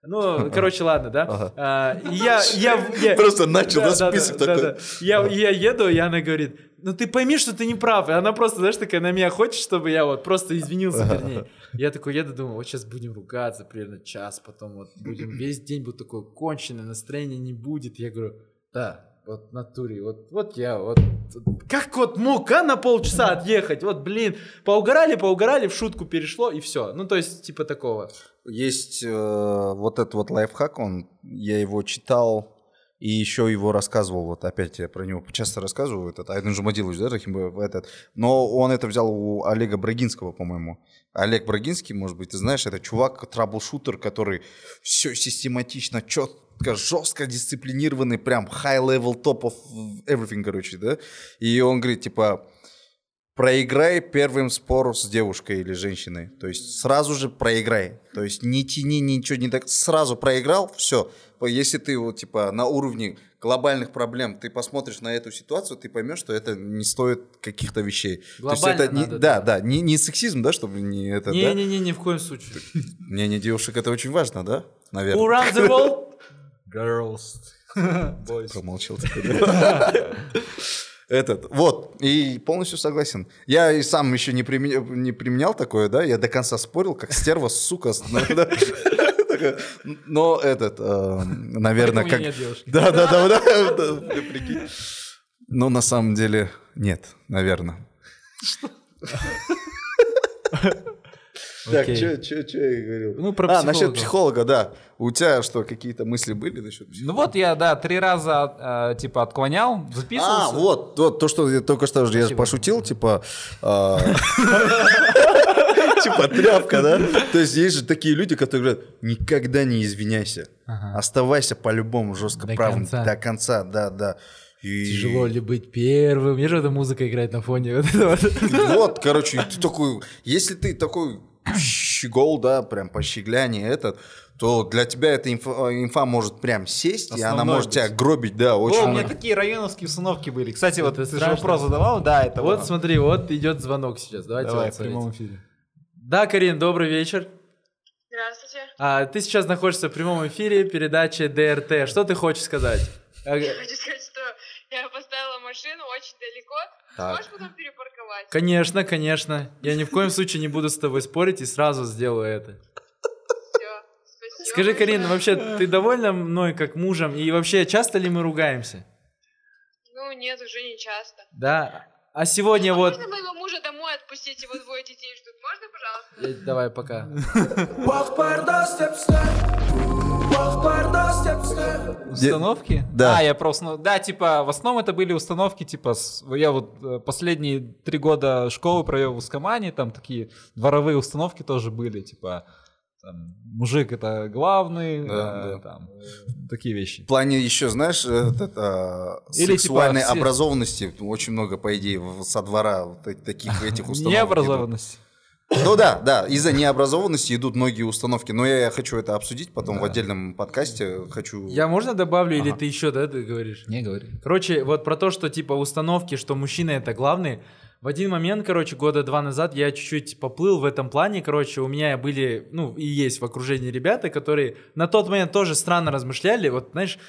Ну, короче, ладно, да. Ага. А, я, я, я- Просто начал, да, да, список да, такой. да, да. Я, я еду, и она говорит, ну ты пойми, что ты не прав. И она просто, знаешь, такая на меня хочет, чтобы я вот просто извинился перед ней. Я такой еду, думаю, вот сейчас будем ругаться примерно час, потом вот будем, весь день будет такое конченое, настроения не будет. Я говорю, да, вот натуре, вот, вот я, вот, как вот мог, а, на полчаса отъехать? Вот, блин, поугорали, поугорали, в шутку перешло, и все. Ну, то есть, типа такого. Есть э, вот этот вот лайфхак, он, я его читал и еще его рассказывал, вот опять я про него часто рассказываю, этот Айден Жумадилович, да, Рахимбаев, этот, но он это взял у Олега Брагинского, по-моему. Олег Брагинский, может быть, ты знаешь, это чувак, траблшутер, который все систематично, четко, жестко дисциплинированный, прям high level, top of everything, короче, да, и он говорит, типа, проиграй первым спор с девушкой или женщиной. То есть сразу же проиграй. То есть не тяни, ничего не так. Сразу проиграл, все. Если ты вот типа на уровне глобальных проблем, ты посмотришь на эту ситуацию, ты поймешь, что это не стоит каких-то вещей. То есть Глобально это не, надо, да, да. да, не, не сексизм, да, чтобы не это, да? Не-не-не, ни в коем случае. Мнение девушек это очень важно, да? Наверное. runs the world? Girls. Промолчал. да. Этот, вот, и полностью согласен. Я и сам еще не, применя- не применял такое, да, я до конца спорил, как стерва, сука. ну, Но этот, э, наверное, как... Да, да, да, да, прикинь. Но на самом деле нет, наверное. Так, что я говорил? Ну, про А, насчет психолога. психолога, да. У тебя что, какие-то мысли были насчет психолога? Ну вот я, да, три раза, э, типа, отклонял, записывался. А, вот, вот, то, что я только что же я Спасибо. пошутил, типа... а, Типа тряпка, да? То есть есть же такие люди, которые говорят, никогда не извиняйся. Оставайся по-любому жестко правым. До конца, да, да. И- Тяжело ли быть первым? Мне же эта музыка играет на фоне. Вот короче, ты такой, если ты такой щегол, да, прям по щегляне этот, то для тебя эта инфа, инфа может прям сесть, и она Основной может быть. тебя гробить, да, очень. О, у меня такие районовские установки были. Кстати, вот Это ты же вопрос задавал, да, это Вот вот. смотри, вот идет звонок сейчас. Давайте Давай, вот в прямом эфире. Да, Карин, добрый вечер. Здравствуйте. А, ты сейчас находишься в прямом эфире передачи ДРТ. Что ты хочешь сказать? Я хочу сказать, что я поставила машину очень далеко. Так. Можешь потом перепарковать? Конечно, конечно. Я ни в коем случае не буду с тобой спорить и сразу сделаю это. Все. Спасибо. Скажи, Карин, большое. вообще ты довольна мной как мужем? И вообще, часто ли мы ругаемся? Ну, нет, уже не часто. Да. А сегодня вот... Можно моего мужа домой отпустить? Его двое детей ждут. Можно, пожалуйста? Э, Давай, пока. Установки? Да. А, я просто, ну, да, типа, в основном это были установки, типа, с- я вот э, последние три года школы провел в Ускомане, там такие дворовые установки тоже были, типа, там, мужик это главный, Да, э, да. там, такие вещи. В плане еще, знаешь, этот, а, Или, сексуальной типа, все- образованности очень много, по идее, со двора вот таких этих установок. Необразованность. Ну да, да, из-за необразованности идут многие установки, но я хочу это обсудить потом в отдельном подкасте. Хочу. Я можно добавлю, или ты еще, да, ты говоришь? Не говори. Короче, вот про то, что типа установки, что мужчина это главный. В один момент, короче, года два назад я чуть-чуть поплыл в этом плане. Короче, у меня были, ну, и есть в окружении ребята, которые на тот момент тоже странно размышляли. Вот, знаешь,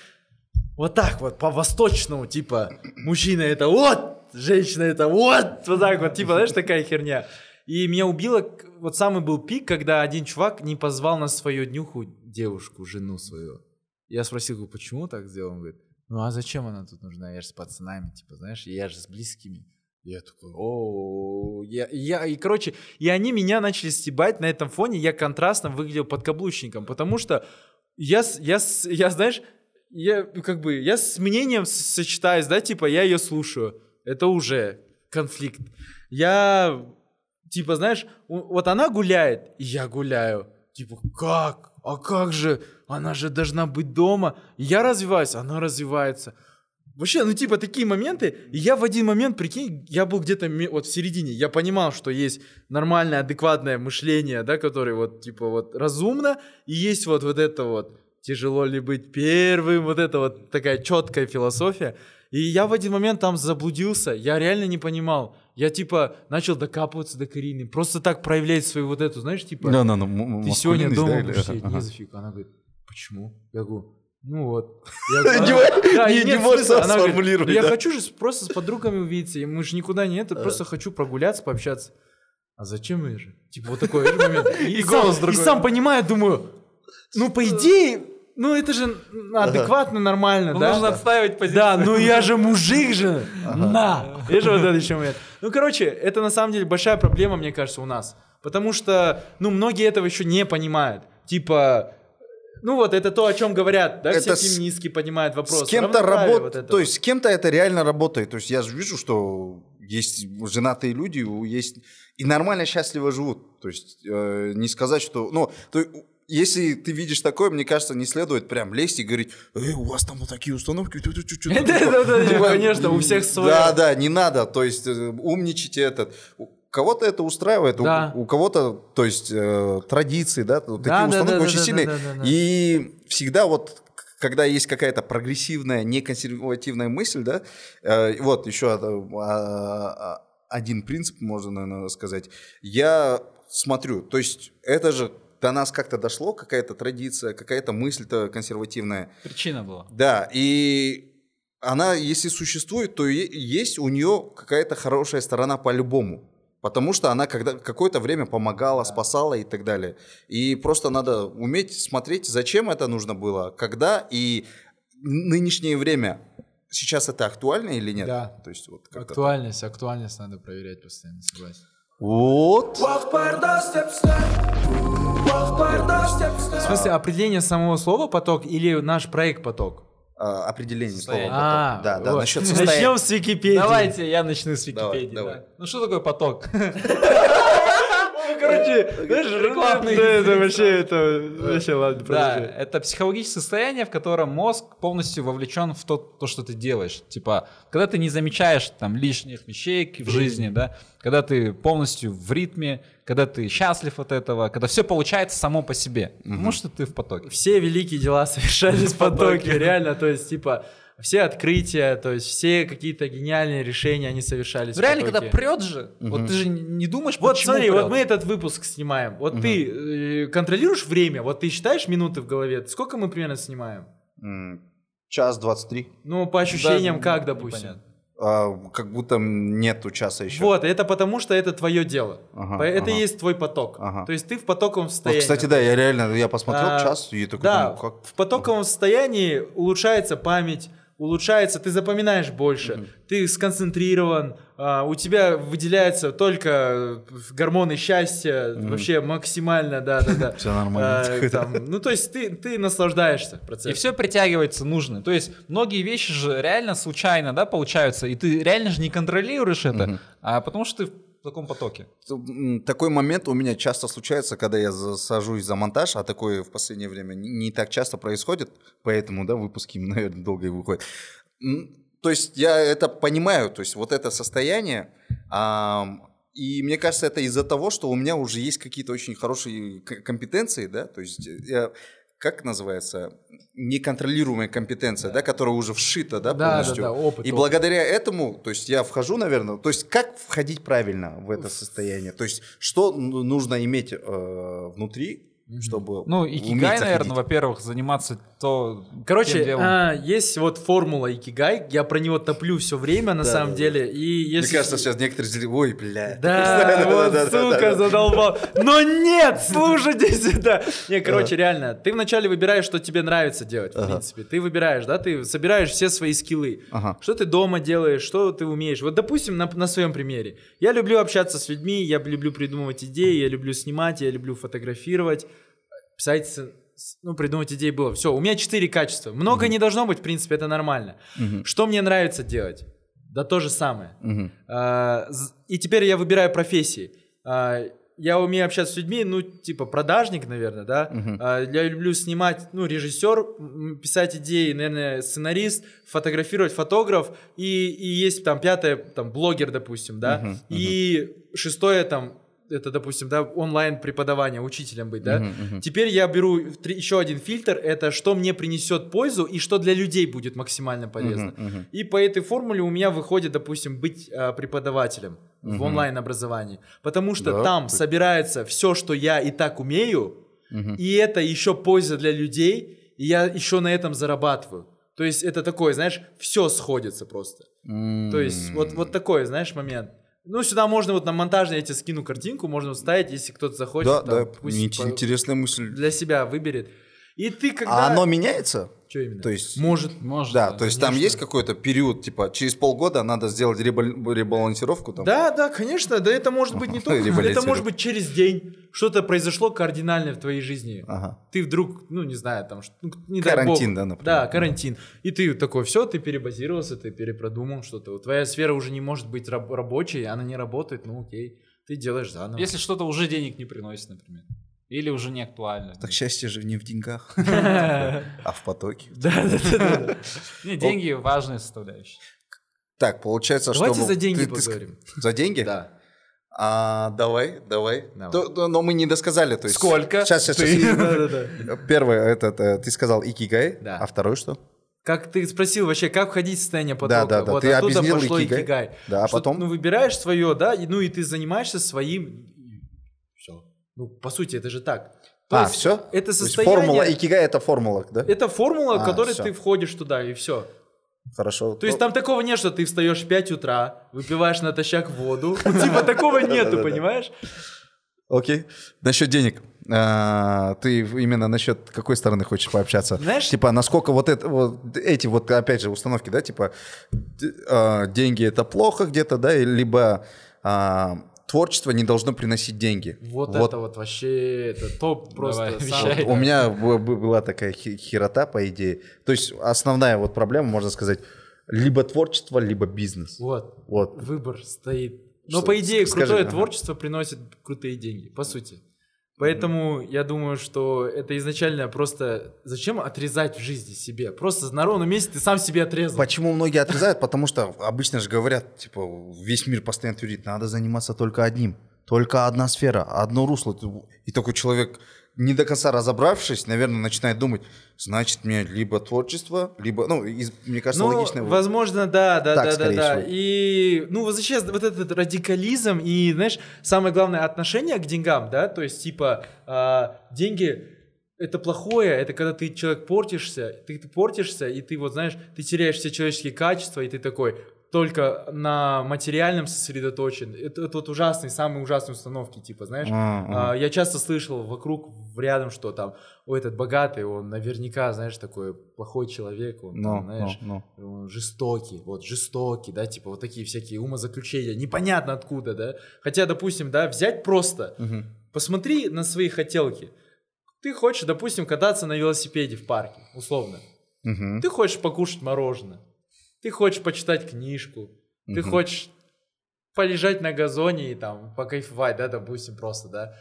вот так вот, по-восточному, типа, мужчина это вот, женщина это вот, вот так вот, типа, знаешь, такая херня. И меня убило, вот самый был пик, когда один чувак не позвал на свою днюху девушку, жену свою. Я спросил, говорю, почему так сделал? Он говорит, ну а зачем она тут нужна? Я же с пацанами, типа, знаешь, я же с близкими. Я такой, о, я, я, и, короче, и они меня начали стебать на этом фоне, я контрастно выглядел подкаблучником, потому что я, я, я знаешь, я, ну, как бы, я с мнением сочетаюсь, да, типа, я ее слушаю, это уже конфликт. Я, типа, знаешь, вот она гуляет, и я гуляю, типа, как? А как же? Она же должна быть дома. Я развиваюсь, она развивается. Вообще, ну типа такие моменты, и я в один момент, прикинь, я был где-то вот в середине, я понимал, что есть нормальное, адекватное мышление, да, которое вот типа вот разумно, и есть вот вот это вот тяжело ли быть первым, вот это вот такая четкая философия. И я в один момент там заблудился, я реально не понимал. Я типа начал докапываться до Карины, просто так проявлять свою вот эту, знаешь, типа... Да, да, ну, Ты сегодня дома будешь сидеть? Не зафиг. Она говорит, почему? Я говорю, ну вот. Не «А, мо- да, не- и не нет можешь смысла». сам Она говорит, сформулировать, «Ну, Я хочу же просто с подругами увидеться, и мы же никуда не это, просто хочу прогуляться, пообщаться. А зачем я же? Типа вот такой момент. И, сам понимаю, думаю, ну по идее, ну это же адекватно, нормально, Ну, да? нужно отстаивать позицию. Да, ну я же мужик же. На. Видишь, вот это еще момент. Ну, короче, это на самом деле большая проблема, мне кажется, у нас. Потому что, ну, многие этого еще не понимают. Типа, ну вот, это то, о чем говорят, да, Это все с- феминистки понимают вопрос. С кем-то работает, вот это то есть с кем-то это реально работает. То есть я же вижу, что есть женатые люди, у- есть и нормально счастливо живут. То есть э, не сказать, что, ну, то, если ты видишь такое, мне кажется, не следует прям лезть и говорить, эй, у вас там вот такие установки. тю- тю- тю- тю- тю». Да-да-да, Типа, конечно, у всех свое. Да, да, не надо, то есть э, умничайте этот. У Кого-то это устраивает, у- Да. у, кого-то, то есть э, традиции, да, Да, такие да, установки да, очень да, сильные. да, да, да. И всегда вот когда есть какая-то прогрессивная, неконсервативная мысль, да, э, вот еще один принцип, можно, наверное, сказать. Я смотрю, то есть это же до нас как-то дошло, какая-то традиция, какая-то мысль-то консервативная. Причина была. Да, и она, если существует, то есть у нее какая-то хорошая сторона по-любому. Потому что она когда, какое-то время помогала, спасала и так далее. И просто надо уметь смотреть, зачем это нужно было, когда и нынешнее время. Сейчас это актуально или нет? Да. То есть вот Актуальность, актуальность надо проверять постоянно, согласен. Вот. В смысле, определение самого слова поток или наш проект поток? А, определение слова. Состояние. А, поток. да, да, вот. насчет Начнем состояния. с Википедии. Давайте я начну с Давай, Википедии. давай. да. Ну что такое поток? Короче, знаешь, Рекламный да, это вообще, это вообще, ладно, Да, это психологическое состояние, в котором мозг полностью вовлечен в то, то, что ты делаешь. Типа, когда ты не замечаешь там лишних вещей в жизни, да, когда ты полностью в ритме, когда ты счастлив от этого, когда все получается само по себе, потому что ты в потоке. Все великие дела совершались в потоке, реально, то есть, типа, все открытия, то есть, все какие-то гениальные решения, они совершались в Реально, когда прет же, вот ты же не думаешь, Вот почему смотри, прет. вот мы этот выпуск снимаем. Вот ты э, контролируешь время? Вот ты считаешь минуты в голове? Сколько мы примерно снимаем? Час двадцать три. Ну, по ощущениям, Да, как, ну, допустим? непонятно. А, как будто нету часа еще. Вот, это потому что это твое дело. Ага, это ага. и есть твой поток. Ага. То есть ты в потоковом Вот, состоянии. кстати, да, я реально, я посмотрел А, час и такой Да, думаю, как... в потоковом состоянии улучшается память, улучшается, ты запоминаешь больше, ты сконцентрирован, а, у тебя выделяются только э, гормоны счастья, вообще максимально, да-да-да. Всё нормально. А, там, ну, то есть ты, ты наслаждаешься И процессом. все притягивается нужно. То есть многие вещи же реально случайно, да, получаются, и ты реально же не контролируешь это, а потому что ты в таком потоке. Такой момент у меня часто случается, когда я сажусь за монтаж, а такое в последнее время не так часто происходит, поэтому, да, выпуски, наверное, долго и выходят. То есть я это понимаю, то есть вот это состояние, и мне кажется, это из-за того, что у меня уже есть какие-то очень хорошие компетенции, да, то есть я, как называется, неконтролируемая компетенция, да, которая уже вшита, да, Да, полностью. да, да, опыт, И опыт. благодаря этому, то есть я вхожу, наверное, то есть как входить правильно в это состояние, то есть что ну- нужно иметь э, внутри, чтобы Ну, уметь икигай, наверное, во-первых, заниматься то Короче, а, есть вот формула Икигай, я про него топлю все время на Да, самом да, деле, и Мне если... кажется, сейчас некоторые зрители, ой, бля. Да, вот, сука, задолбал. Но нет, слушайте сюда. Не, короче, реально, ты вначале выбираешь, что тебе нравится делать, в принципе. Ты выбираешь, да, ты собираешь все свои скиллы. Что ты дома делаешь, что ты умеешь. Вот, допустим, на, своем примере. Я люблю общаться с людьми, я люблю придумывать идеи, я люблю снимать, я люблю фотографировать, писать, ну, придумать идеи было. Все, у меня четыре качества. Много не должно быть, в принципе, это нормально. Что мне нравится делать? Да то же самое. Мгм. А, И теперь я выбираю профессии. А, Я умею общаться с людьми, ну, типа продажник, наверное, да. А, Я люблю снимать, ну, режиссер, писать идеи, наверное, сценарист, фотографировать, фотограф. И, и есть там пятое, там, блогер, допустим, да. И шестое, там, это, допустим, да, онлайн преподавание, учителем быть, да. Теперь я беру три- еще один фильтр, это что мне принесет пользу и что для людей будет максимально полезно. И по этой формуле у меня выходит, допустим, быть а, преподавателем в онлайн образовании, потому что Да, там ты- собирается все, что я и так умею, и это еще польза для людей, и я еще на этом зарабатываю. То есть это такое, знаешь, все сходится просто. То есть вот, вот такой, знаешь, момент. Ну, сюда можно вот на монтаже, я тебе скину картинку, можно вставить, если кто-то захочет. Да, там, да, пусть по- интересная мысль. для себя выберет. И ты когда... А оно меняется? Что именно? То есть... Может. Может, Да, то есть там есть какой-то период, типа, через полгода надо сделать ребал- ребалансировку там? Да, да, конечно, да это может быть не только, это может быть через день. Что-то произошло кардинальное в твоей жизни. Ага. Ты вдруг, ну не знаю, там, что- ну, не Карантин, да, например. Да, карантин. И ты такой, все, ты перебазировался, ты перепродумал что-то. Твоя сфера уже не может быть раб- рабочей, она не работает, ну окей. Ты делаешь заново. Если что-то уже денег не приносит, например. Или уже не актуально? Так счастье же не в деньгах, а в потоке. Да, да, да, деньги важная составляющая. Так, получается, что... Давайте за деньги поговорим. За деньги? Да. А, давай, давай. Давай. То- то- но мы не досказали. То есть... Сколько? Сейчас, сейчас, Ты- сейчас. Да, да, да. Первый, этот, э, ты сказал икигай, Да. а второй что? Как ты спросил вообще, как входить в состояние потока? Да, да, да. Вот Ты оттуда пошло икигай. икигай. Да, а Что, потом? Ну, выбираешь свое, да, и, ну и ты занимаешься своим... Все. Ну, по сути, это же так. То а, есть все? Это состояние... формула, икигай это формула, да? Это формула, в А, которой всё. ты входишь туда, и все. Хорошо. То есть Ну, там такого нет, что ты встаешь в 5 утра, выпиваешь натощак воду. Ну, Типа такого нету, понимаешь? Окей. Насчет денег. А, ты именно насчет какой стороны хочешь пообщаться? Знаешь- Типа, насколько вот, это, вот эти вот, опять же, установки, да, типа, а, деньги это плохо где-то, да, либо а, творчество не должно приносить деньги. Вот, это вот вообще, это топ просто. Давай, самый- вещай. У меня была такая херота, по идее. То есть основная вот проблема, можно сказать, либо творчество, либо бизнес. Вот. Вот. Выбор стоит. Но Что? по идее Скажи, крутое ага. творчество приносит крутые деньги, по сути. Поэтому я думаю, что это изначально просто зачем отрезать в жизни себе? Просто на ровном месте ты сам себе отрезал. Почему многие отрезают? Потому что обычно же говорят, типа, весь мир постоянно твердит, надо заниматься только одним. Только одна сфера, одно русло. И такой человек, не до конца разобравшись, наверное, начинает думать, значит, мне либо творчество, либо, ну, из- мне кажется, Ну, логично. возможно, да, да, Так, да, да, да. всего. И, ну, сейчас вот этот радикализм и, знаешь, самое главное отношение к деньгам, да, то есть, типа, а, деньги это плохое, это когда ты человек портишься, ты, ты портишься, и ты вот, знаешь, ты теряешь все человеческие качества, и ты такой только на материальном сосредоточен. Это, это вот ужасные, самые ужасные установки, типа, знаешь. А, А, я часто слышал вокруг, рядом, что там, о, этот богатый, он наверняка, знаешь, такой плохой человек, он, Ну, там, знаешь, ну, он жестокий, вот жестокий, да, типа вот такие всякие умозаключения, непонятно откуда, да. Хотя, допустим, да, взять просто, Мгм. посмотри на свои хотелки. Ты хочешь, допустим, кататься на велосипеде в парке, условно. Мгм. Ты хочешь покушать мороженое. Ты хочешь почитать книжку. Ты Мгм. хочешь полежать на газоне и там покайфовать, да, допустим, просто, да.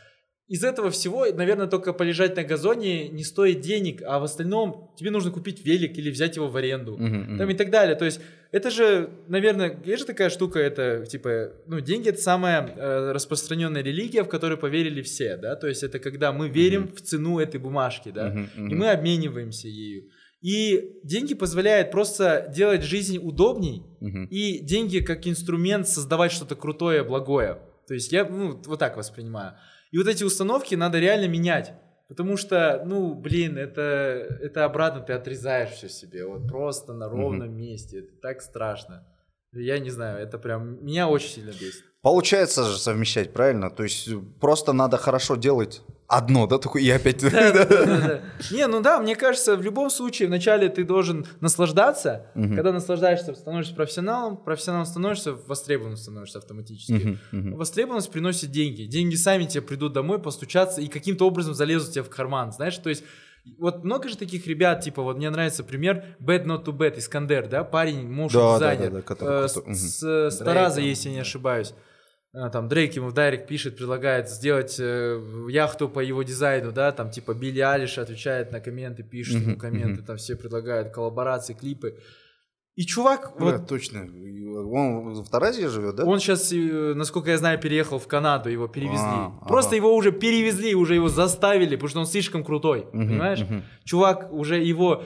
Из этого всего, наверное, только полежать на газоне не стоит денег, а в остальном тебе нужно купить велик или взять его в аренду. Мгм, Там и так далее. То есть это же, наверное, есть же такая штука, это типа, ну, деньги это самая э, распространенная религия, в которую поверили все, да. То есть это когда мы верим в цену этой бумажки, да, Мгм, и мы обмениваемся ею. И деньги позволяют просто делать жизнь удобней, Мгм. и деньги как инструмент создавать что-то крутое, благое. То есть я ну, вот так воспринимаю. И вот эти установки надо реально менять. Потому что, ну, блин, это, это обратно ты отрезаешь все себе. Вот просто на ровном месте. Это так страшно. Я не знаю, это прям меня очень сильно бесит. Получается же совмещать, правильно? То есть просто надо хорошо делать одно, да, такое, и опять... Да, да, да, да. Не, ну да, мне кажется, в любом случае вначале ты должен наслаждаться. Мгм. Когда наслаждаешься, становишься профессионалом, профессионалом становишься, востребованным становишься автоматически. Мгм, мгм. Востребованность приносит деньги. Деньги сами тебе придут домой, постучаться и каким-то образом залезут тебе в карман. Знаешь, то есть вот много же таких ребят, типа, вот мне нравится пример Bad Not To Bad, Искандер, да, парень, motion Да, да, дизайнер, да, да, который э, крутой. с, с- Тараза, если не ошибаюсь. А, Там Дрейк ему в дайрект пишет, предлагает сделать э, яхту по его дизайну, да, там типа Билли Алиш отвечает на комменты, пишет ему комменты, там все предлагают коллаборации, клипы. И чувак, Да, вот точно. Он в Таразе живет, да? он сейчас, насколько я знаю, переехал в Канаду, его перевезли. А, Просто ага. его уже перевезли, уже его заставили, потому что он слишком крутой, Мгм, понимаешь? мгм. Чувак уже его...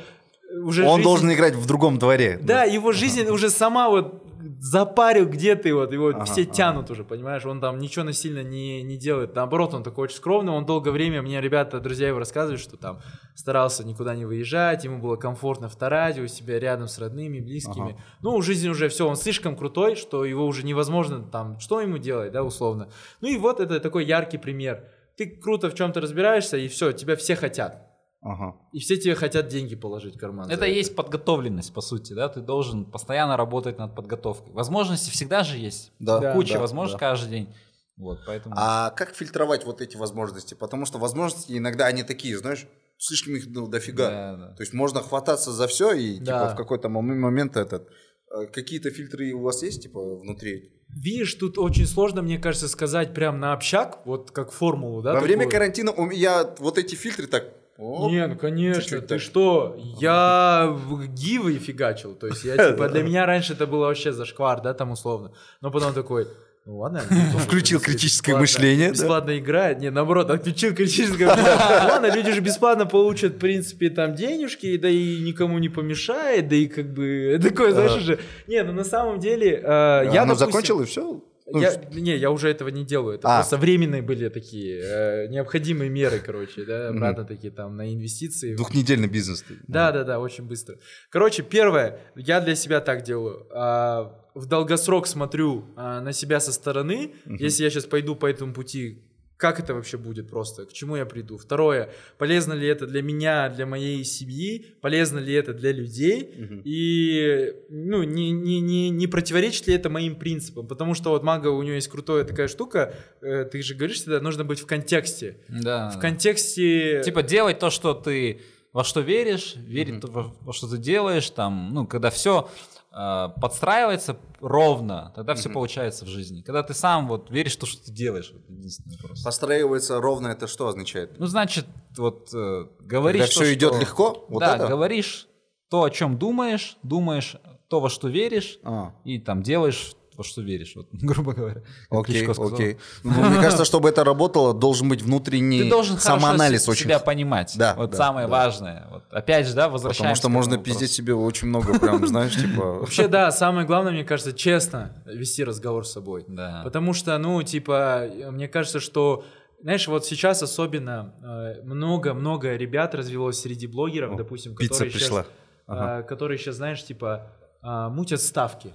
э, Уже Он жизнь- должен играть в другом дворе. Да, его жизнь уже сама вот запарил где-то, вот его Ага, все ага. тянут уже, понимаешь? Он там ничего насильно не, не делает. Наоборот, он такой очень скромный, он долгое время, мне ребята, друзья его рассказывали, что там старался никуда не выезжать, ему было комфортно в Тараде, у себя рядом с родными, близкими. Ага. Ну, жизнь уже все, он слишком крутой, что его уже невозможно там, что ему делать, да, условно. Ну и вот это такой яркий пример. Ты круто в чем-то разбираешься, и все, тебя все хотят. Ага. И все тебе хотят деньги положить в карман. Это и есть подготовленность, по сути, да? Ты должен постоянно работать над подготовкой. Возможности всегда же есть. Да, Да. Куча да, возможностей да. каждый день. Вот, поэтому... А как фильтровать вот эти возможности? Потому что возможности иногда они такие, знаешь, слишком их ну, дофига. Да, да. То есть можно хвататься за все и Да. типа в какой-то мом- момент этот А Какие-то фильтры у вас есть, типа, внутри? Видишь, тут очень сложно, мне кажется, сказать прям на общак, вот как формулу, да? Во время такую. карантина у меня вот эти фильтры так... оп, Не, ну конечно, ты что? Я гивы фигачил. То есть я типа для меня раньше это было вообще зашквар, да, там условно. Но потом такой. Ну ладно. Включил критическое бесплатно- мышление, да? Бесплатно играет. Не, наоборот, отключил критическое мышление. Ладно, люди же бесплатно получат, в принципе, там денежки, да и никому не помешает, да и как бы такое, знаешь, уже. Не, ну на самом деле, э, я, Я допустим, закончил и все. Я, не, я уже этого не делаю. Это А. просто временные были такие э, необходимые меры, короче, да, обратно такие там на инвестиции. Двухнедельный бизнес. Да, да, да, очень быстро. Короче, первое, я для себя так делаю. а, в долгосрок смотрю а, на себя со стороны. Если я сейчас пойду по этому пути, как это вообще будет просто? К чему я приду? Второе, полезно ли это для меня, для моей семьи? Полезно ли это для людей? И ну, не, не, не, не противоречит ли это моим принципам? Потому что вот Мага, у нее есть крутая такая штука, э, ты же говоришь всегда, нужно быть в контексте. Да. В контексте... Типа делать то, что ты во что веришь, верить то, во, во что ты делаешь, там, ну, когда все подстраивается ровно, тогда все получается в жизни. Когда ты сам вот веришь в то, что ты делаешь, вот единственный вопрос. Постраивается ровно, это что означает? Ну, значит, вот э, говоришь Когда то, все идет что- легко? Вот да, это? говоришь то, о чем думаешь, думаешь то, во что веришь, А. и там делаешь во что веришь, вот, грубо говоря. Окей, окей. Ну, мне кажется, чтобы это работало, должен быть внутренний Ты должен хорошо самоанализ очень. себя понимать. Да, Вот да, самое да. важное. Вот, опять же, да, Потому возвращаемся что к можно этому пиздеть вопросу. себе очень много, прям, знаешь, типа... Вообще, да, самое главное, мне кажется, честно вести разговор с собой. Да. Потому что, ну, типа, мне кажется, что, знаешь, вот сейчас особенно э, много-много ребят развелось среди блогеров, О, допустим, пицца которые пришла. сейчас, э, которые сейчас, знаешь, типа, э, мутят ставки.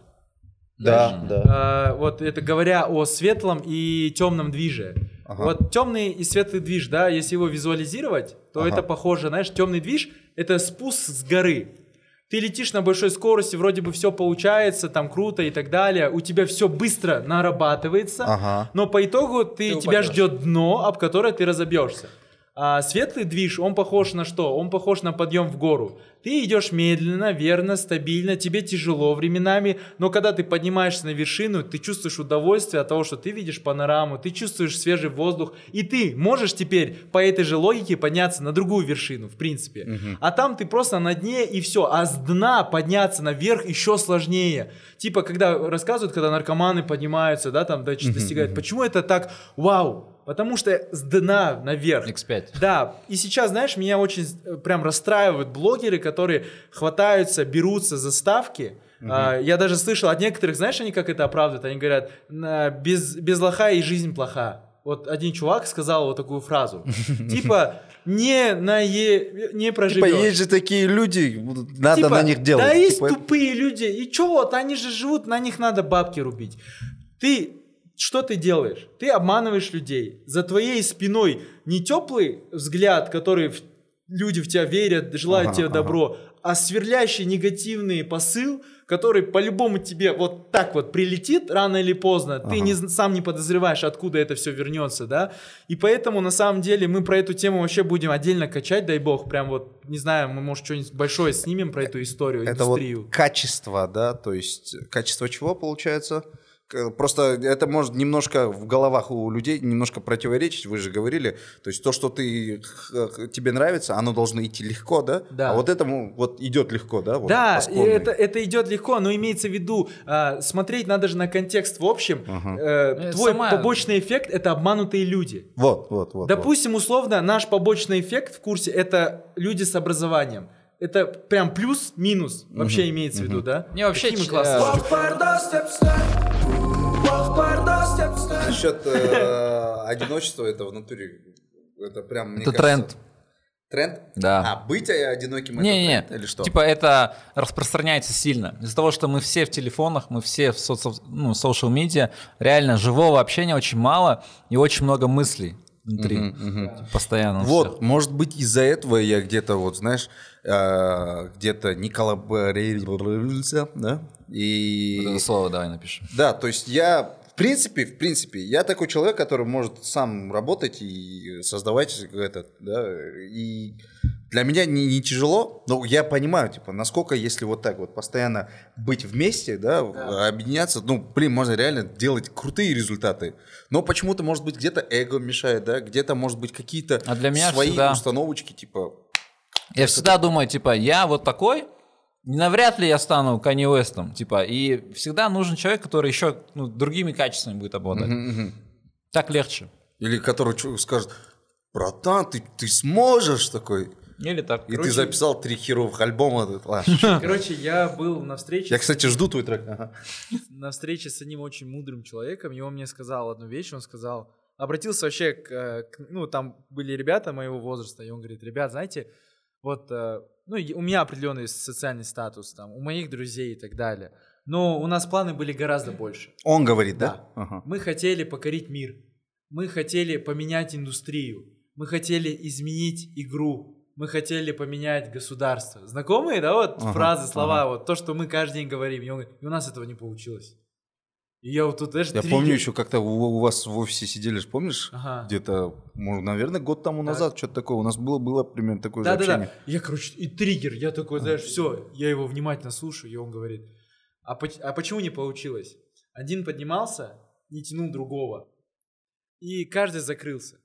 Да, да. Э, вот это говоря о светлом и темном движе. Ага. Вот темный и светлый движ, да, если его визуализировать, то Ага. это похоже, знаешь, темный движ это спуск с горы. Ты летишь на большой скорости, вроде бы все получается, там круто и так далее, у тебя все быстро нарабатывается, Ага. но по итогу ты, Ты тебя упадешь. ждет дно, об которое ты разобьешься. А светлый движ, он похож на что? Он похож на подъем в гору. Ты идешь медленно, верно, стабильно, тебе тяжело временами, но когда ты поднимаешься на вершину, ты чувствуешь удовольствие от того, что ты видишь панораму, ты чувствуешь свежий воздух, и ты можешь теперь по этой же логике подняться на другую вершину, в принципе. А там ты просто на дне и все. А с дна подняться наверх еще сложнее. Типа, когда рассказывают, когда наркоманы поднимаются, да, там дальше достигают. Почему это так? Вау! Потому что с дна наверх. X5. Да, и сейчас, знаешь, меня очень э, прям расстраивают блогеры, которые хватаются, берутся за ставки. А, я даже слышал от некоторых, знаешь, они как это оправдывают? Они говорят, «На- без, без лоха и жизнь плоха. Вот один чувак сказал вот такую фразу. Типа, не, на е, не Типа, проживешь. есть же такие люди, надо Типа, на них делать. Да есть Типа, тупые люди. И чё вот, они же живут, на них надо бабки рубить. Ты что ты делаешь? Ты обманываешь людей. За твоей спиной не теплый взгляд, который в- люди в тебя верят, желают Ага, тебе ага. добро, а сверлящий негативный посыл, который по-любому тебе вот так вот прилетит рано или поздно. Ты Ага. не, з- сам не подозреваешь, откуда это все вернется, да? И поэтому, на самом деле, мы про эту тему вообще будем отдельно качать, дай бог. Прям вот, не знаю, мы, может, что-нибудь большое снимем про эту историю, Это вот индустрию. качество, да, то есть качество чего получается? Просто это может немножко в головах у людей немножко противоречить, вы же говорили, то есть то, что ты тебе нравится, оно должно идти легко, да? Да. А вот этому вот идет легко, да? Вот, Да, это, это идет легко, но имеется в виду, а, смотреть надо же на контекст в общем. Э, Э, твой сама- побочный эффект это обманутые люди. Вот, вот, вот. Допустим, условно, наш побочный эффект в курсе это люди с образованием. Это прям плюс-минус вообще имеется в виду, да? Не, вообще, Какие мы классные. Насчет э, одиночества, это в натуре, это прям, мне Это кажется, тренд. Тренд? Да. А, быть одиноким это Не-не-не, тренд или что? типа это распространяется сильно. Из-за того, что мы все в телефонах, мы все в соцсов- ну, social медиа, реально живого общения очень мало и очень много мыслей внутри. Типа, Постоянно. у Вот, всех. может быть, из-за этого я где-то, вот, знаешь, э, где-то не коллаборировался, да? И... Вот это слово давай напишем. Да, то есть я, в принципе, в принципе, я такой человек, который может сам работать и создавать этот, да, и Для меня не, не тяжело, но я понимаю, типа, насколько, если вот так вот постоянно быть вместе, да, объединяться, ну, блин, можно реально делать крутые результаты. Но почему-то, может быть, где-то эго мешает, да, где-то, может быть, какие-то А для меня свои всегда- установочки, типа, Я всегда думаю, типа, я вот такой, навряд ли я стану Канье Уэстом, типа, и всегда нужен человек, который еще ну, другими качествами будет обладать. Так легче. или который чё- скажет, братан, ты, ты сможешь такой. Или так. И ты записал три херовых альбома. Ладно. Короче, я был на встрече. Я, кстати, жду твой трек. Ага. на встрече с одним очень мудрым человеком, и он мне сказал одну вещь, он сказал, обратился вообще к, э, к- ну, там были ребята моего возраста, и он говорит, ребят, знаете, вот, э, ну, у меня определенный социальный статус, там, у моих друзей и так далее, но у нас планы были гораздо больше. Он говорит, да? Да. Ага. Мы хотели покорить мир, мы хотели поменять индустрию, мы хотели изменить игру, мы хотели поменять государство. Знакомые, да, вот Ага, фразы, слова, вот то, что мы каждый день говорим. И он и у нас этого не получилось. И я вот тут, знаешь, Я триггер- помню еще, как-то у, у вас в офисе сидели, помнишь? Ага. Где-то, может, наверное, год тому Да. назад что-то такое. У нас было, было примерно такое же Да, да, да. общение. Я, короче, и триггер, я такой, знаешь, все, я его внимательно слушаю, и он говорит, а, поч- а почему не получилось? Один поднимался, не тянул другого, и каждый закрылся.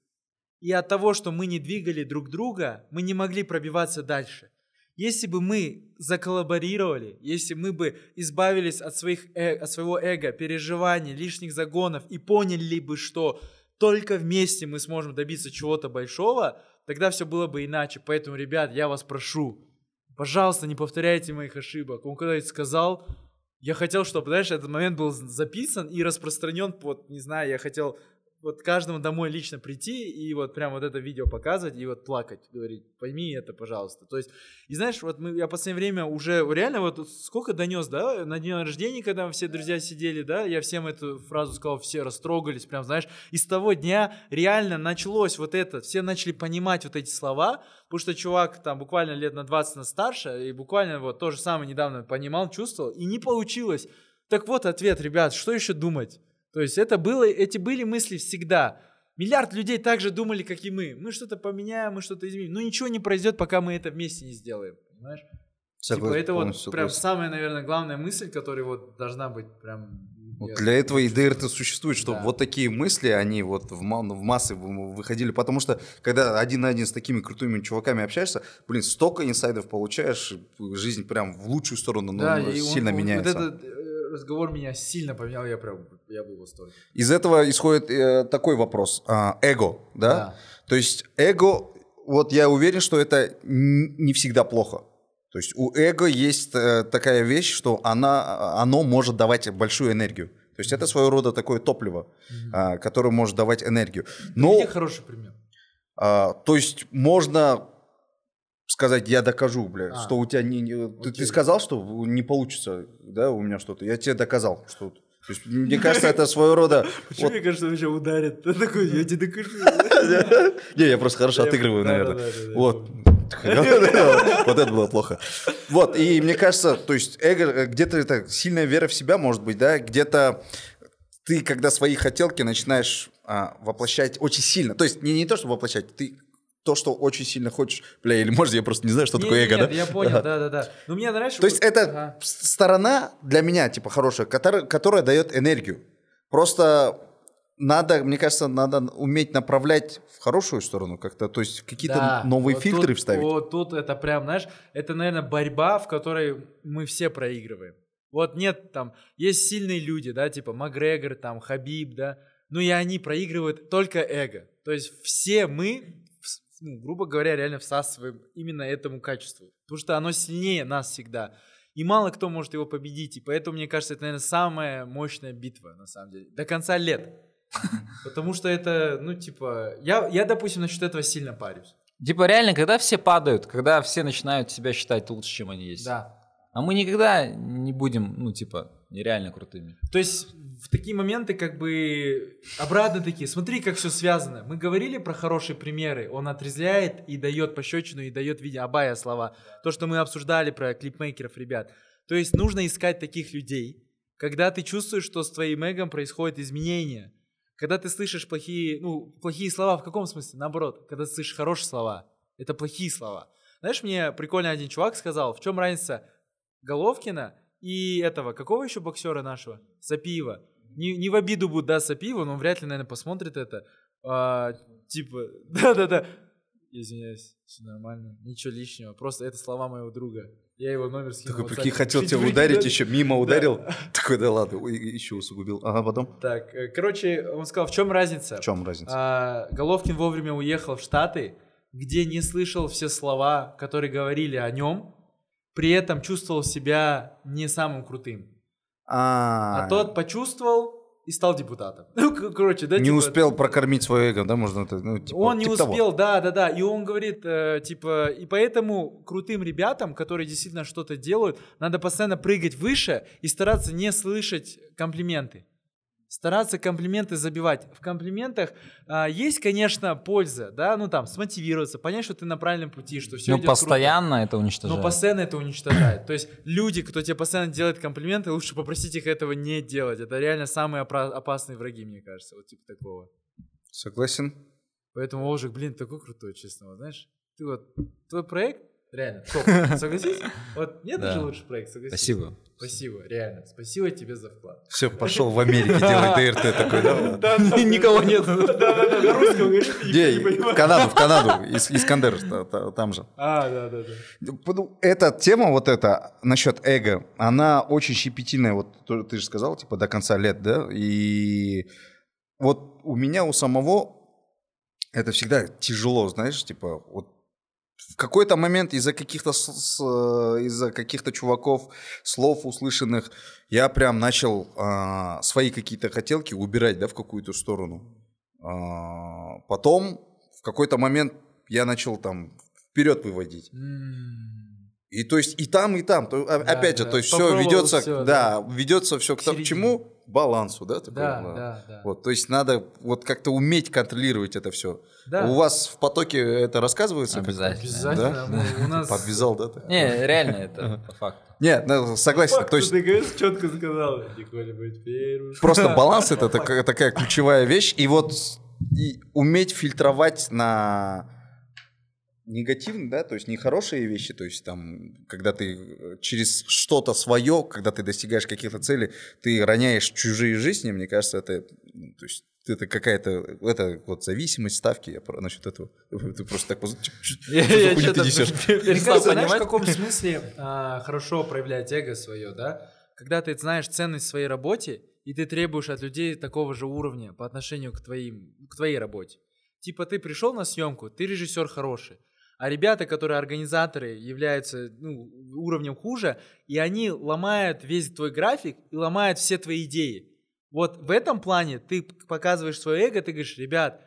И от того, что мы не двигали друг друга, мы не могли пробиваться дальше. Если бы мы заколлаборировали, если мы бы избавились от, своих, э- от своего эго, переживаний, лишних загонов и поняли бы, что только вместе мы сможем добиться чего-то большого, тогда все было бы иначе. Поэтому, ребят, я вас прошу, пожалуйста, не повторяйте моих ошибок. Он когда это сказал, я хотел, чтобы, знаешь, этот момент был записан и распространен, вот, не знаю, я хотел вот каждому домой лично прийти и вот прям вот это видео показывать и вот плакать, говорить, пойми это, пожалуйста. То есть, и знаешь, вот мы, я в последнее время уже реально вот сколько донес, да, на день рождения, когда все друзья сидели, да, я всем эту фразу сказал, все растрогались, прям, знаешь, и с того дня реально началось вот это, все начали понимать вот эти слова, потому что чувак там буквально лет на 20 на старше, и буквально вот то же самое недавно понимал, чувствовал, и не получилось. Так вот ответ, ребят, что еще думать? То есть это было, эти были мысли всегда. Миллиард людей также думали, как и мы. Мы что-то поменяем, мы что-то изменим. Но ничего не произойдет, пока мы это вместе не сделаем. Понимаешь? типа, Согласен, это вот прям согласен. самая, наверное, главная мысль, которая вот должна быть прям... Вот для этого и ДРТ существует, чтобы Да. вот такие мысли, они вот в, ма- в массы выходили. Потому что, когда один на один с такими крутыми чуваками общаешься, блин, столько инсайдов получаешь, жизнь прям в лучшую сторону ну, Да, сильно он- меняется. Вот этот э, разговор меня сильно поменял, я прям, я был в восторге. Из этого исходит э, такой вопрос. А, эго, да? Да. То есть эго, вот я уверен, что это не всегда плохо. То есть у эго есть э, такая вещь, что она, оно может давать большую энергию. То есть это своего рода такое топливо, а, которое может давать энергию. Но, Приведи хороший пример. а, то есть можно сказать, я докажу, бля, А. что у тебя не, не- ты, ты сказал, что не получится, да, у меня что-то. Я тебе доказал, что. Есть, мне кажется, это своего рода. Почему вот- мне кажется, он сейчас ударит? Ты такой, я тебе докажу. Не, я просто хорошо отыгрываю, наверное. Вот. Вот это было плохо. Вот, и мне кажется, то есть эго, э, где-то это сильная вера в себя, может быть, да, где-то ты, когда свои хотелки начинаешь а, воплощать очень сильно, то есть не, не то, что воплощать, ты то, что очень сильно хочешь, бля, или может я просто не знаю, что Не, такое не, эго, нет, да? я понял, да-да-да. Но мне нравится... То есть это Ага. сторона для меня, типа, хорошая, которая, которая дает энергию. Просто надо, мне кажется, надо уметь направлять в хорошую сторону как-то, то есть какие-то Да, новые вот фильтры тут- вставить. Вот тут это прям, знаешь, это, наверное, борьба, в которой мы все проигрываем. Вот нет там, есть сильные люди, да, типа Макгрегор, там, Хабиб, да, но и они проигрывают только эго. То есть все мы, ну, грубо говоря, реально всасываем именно этому качеству. Потому что оно сильнее нас всегда. И мало кто может его победить. И поэтому, мне кажется, это, наверное, самая мощная битва, на самом деле. До конца лет. Потому что это, ну, типа, я, я, допустим, насчет этого сильно парюсь. Типа реально, когда все падают, когда все начинают себя считать лучше, чем они есть. Да. А мы никогда не будем, ну, типа, нереально крутыми. То есть в такие моменты как бы обратно такие, смотри, как все связано. Мы говорили про хорошие примеры, он отрезляет и дает пощечину, и дает в виде Абая слова. То, что мы обсуждали про клипмейкеров, ребят. То есть нужно искать таких людей, когда ты чувствуешь, что с твоим эгом происходит изменение. Когда ты слышишь плохие, ну, плохие слова, в каком смысле? Наоборот, когда ты слышишь хорошие слова, это плохие слова. Знаешь, мне прикольно один чувак сказал, в чем разница Головкина и этого, какого еще боксера нашего? Сапиева. Не, не в обиду будет, да, Сапиева, но он вряд ли, наверное, посмотрит это. А, типа, да-да-да, извиняюсь, все нормально, ничего лишнего, просто это слова моего друга. Я его номер скинул. Такой, прикинь, хотел тебя ударить, да? еще мимо ударил. Такой, да ладно, ой, еще усугубил. Ага, потом. Так, э, короче, он сказал, в чем разница? В чем разница? А, Головкин вовремя уехал в Штаты, где не слышал все слова, которые говорили о нем, при этом чувствовал себя не самым крутым. А, А тот почувствовал и стал депутатом. Ну, короче, да, не типа, успел прокормить свое эго, да, можно это, ну, типа, Он не типа того. успел, да, да, да. И он говорит, э, типа, и поэтому крутым ребятам, которые действительно что-то делают, надо постоянно прыгать выше и стараться не слышать комплименты. Стараться комплименты забивать. В комплиментах а, есть, конечно, польза, да, ну там, смотивироваться, понять, что ты на правильном пути, что все Ну, постоянно это но уничтожает. постоянно это уничтожает. То есть люди, кто тебе постоянно делает комплименты, лучше попросить их этого не делать. Это реально самые опра- опасные враги, мне кажется, вот типа такого. Согласен. Поэтому Ожик, блин, такой крутой, честно, вот, знаешь. Ты вот, твой проект реально топ, согласись? Вот нет Да. даже лучше проект, согласись? Спасибо. Спасибо, реально. Спасибо тебе за вклад. Все, пошел в Америке делать ДРТ такой, да? Никого нет. Да-да-да, на русском В. Канаду, в Канаду. Ис- Искандер, та- та- там же. А, да-да-да. Ну, Эта тема вот эта насчет эго, она очень щепетильная, вот то- ты же сказал, типа до конца лет, да, и вот у меня у самого это всегда тяжело, знаешь, типа вот в какой-то момент из-за каких-то э, из-за каких-то чуваков слов услышанных я прям начал а, свои какие-то хотелки убирать, да, в какую-то сторону. А, потом в какой-то момент я начал там вперед выводить. М, И то есть и там, и там. То, а- Да, опять же, да. то есть все ведется, всё, да, ведется все к, К чему? Балансу, да? такому, Да, да, да. Вот, то есть надо вот как-то уметь контролировать это все. Да. У вас в потоке это рассказывается? Обязательно. Обязательно. мы- У нас... Подвязал, да? ты? Не, реально, это по факту. Нет, ну, согласен. Факт, то есть ты говоришь, четко сказал. Николя быть первым. просто баланс это такая, ключевая вещь. И вот уметь фильтровать на негативные, да, то есть не хорошие вещи, то есть там, когда ты э, через что-то свое, когда ты достигаешь каких-то целей, ты роняешь чужие жизни, мне кажется, это, ну, то есть это какая-то, это вот зависимость ставки, я про, насчет этого, ты просто так вот, Я- что за я хуйню ты чё-то несешь? Мне перестал кажется, знаешь, в каком смысле а, хорошо проявлять эго свое, да? Когда ты знаешь ценность своей работе, и ты требуешь от людей такого же уровня по отношению к, твоим, к твоей работе. Типа ты пришел на съемку, ты режиссер хороший, а ребята, которые организаторы, являются ну, уровнем хуже, и они ломают весь твой график и ломают все твои идеи. Вот в этом плане ты показываешь свое эго, ты говоришь, ребят,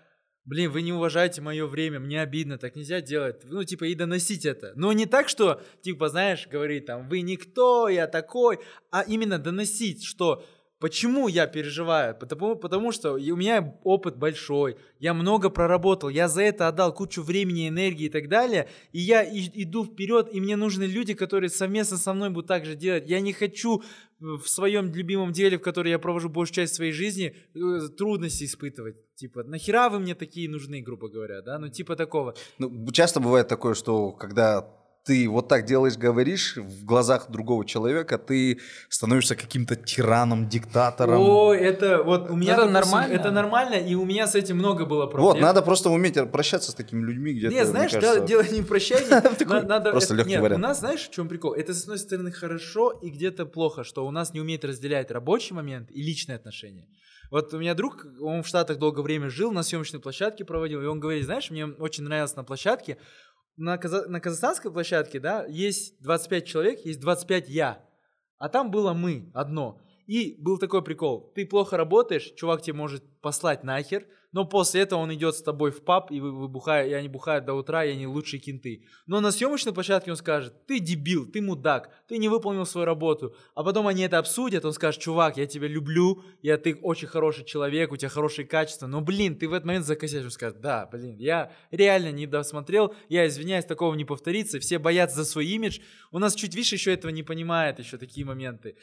блин, вы не уважаете мое время, мне обидно, так нельзя делать. Ну, типа, и доносить это. Но не так, что, типа, знаешь, говорить там, вы никто, я такой, а именно доносить, что Почему я переживаю? Потому, потому что у меня опыт большой, я много проработал, я за это отдал кучу времени, энергии и так далее, и я и- иду вперед, и мне нужны люди, которые совместно со мной будут так же делать. Я не хочу в своем любимом деле, в котором я провожу большую часть своей жизни, э, трудности испытывать. Типа, нахера вы мне такие нужны, грубо говоря, да? Ну, типа такого. Ну, часто бывает такое, что когда ты вот так делаешь, говоришь, в глазах другого человека ты становишься каким-то тираном, диктатором. О, это вот у меня это допустим, нормально. Это нормально, и у меня с этим много было проблем. Вот, надо просто уметь прощаться с такими людьми где-то. Нет, знаешь, мне да, кажется. дело не в прощании. на- надо, просто это- легкий нет, вариант. У нас, знаешь, в чем прикол? Это, с одной стороны, хорошо и где-то плохо, что у нас не умеет разделять рабочий момент и личные отношения. Вот у меня друг, он в Штатах долгое время жил, на съемочной площадке проводил, и он говорит, знаешь, мне очень нравилось на площадке, на, каза- на казахстанской площадке, да, есть 25 человек, есть 25 я, а там было мы, одно. И был такой прикол, ты плохо работаешь, чувак тебе может послать нахер, но после этого он идет с тобой в паб, и вы, вы бухаете, и они бухают до утра, и они лучшие кенты. Но на съемочной площадке он скажет, ты дебил, ты мудак, ты не выполнил свою работу. А потом они это обсудят, он скажет, чувак, я тебя люблю, я ты очень хороший человек, у тебя хорошие качества, но, блин, ты в этот момент закосячишь, он скажет, да, блин, я реально не досмотрел, я извиняюсь, такого не повторится, все боятся за свой имидж. У нас чуть выше еще этого не понимает, еще такие моменты.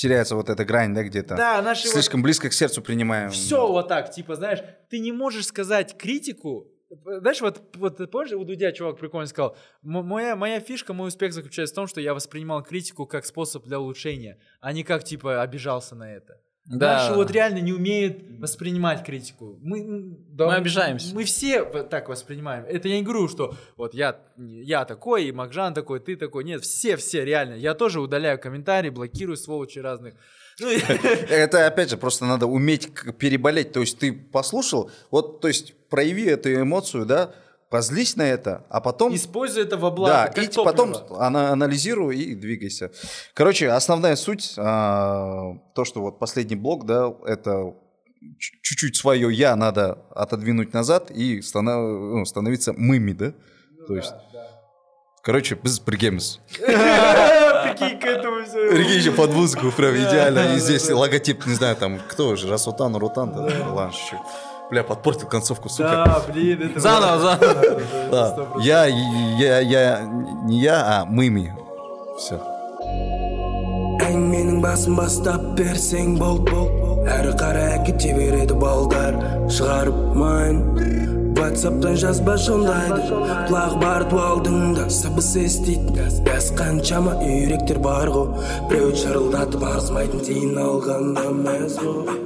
Теряется вот эта грань, да, где-то. Да, наши вот- Слишком близко к сердцу принимаем. все вот так, типа, знаешь, ты не можешь сказать критику Знаешь, вот, вот помнишь, у Дудя чувак прикольно сказал, «М- моя, моя фишка, мой успех заключается в том, что я воспринимал критику как способ для улучшения, а не как, типа, обижался на это. Да. Наши вот реально не умеют воспринимать критику. Мы, да, Мы обижаемся. Мы все так воспринимаем. Это я не говорю, что вот я, я такой, и Макжан такой, ты такой. Нет, все-все, реально. Я тоже удаляю комментарии, блокирую сволочи разных. Ну, Это, опять же, просто надо уметь переболеть. То есть ты послушал, вот, то есть прояви эту эмоцию, да, позлись на это, а потом... Используй это во благо. Да, как и т- потом топливо. ана- анализируй и двигайся. Короче, основная суть, а, то, что вот последний блок, да, это чуть-чуть свое я надо отодвинуть назад и станов- ну, становиться мыми, да? То есть, короче, без пригемс. Прикинь, к этому все. Прикинь, еще под музыку прям идеально. И здесь логотип, не знаю, там, кто же, Расутан, Рутан, да, ладно, шучу. Бля, подпортил концовку, сука. Да, блин, это... Заново, заново. Да. Я, я, я, не я, а мыми. Все. Әң менің басым бастап берсең бол бол әрі қарай әкете береді балдар шығарып майн ватсаптан жазба жондайды құлақ бар дуалдыңда сыбыс естиді газ қаншама үйректер бар ғой біреу шырылдатып арзымайтын тиын алғанда мәз ғой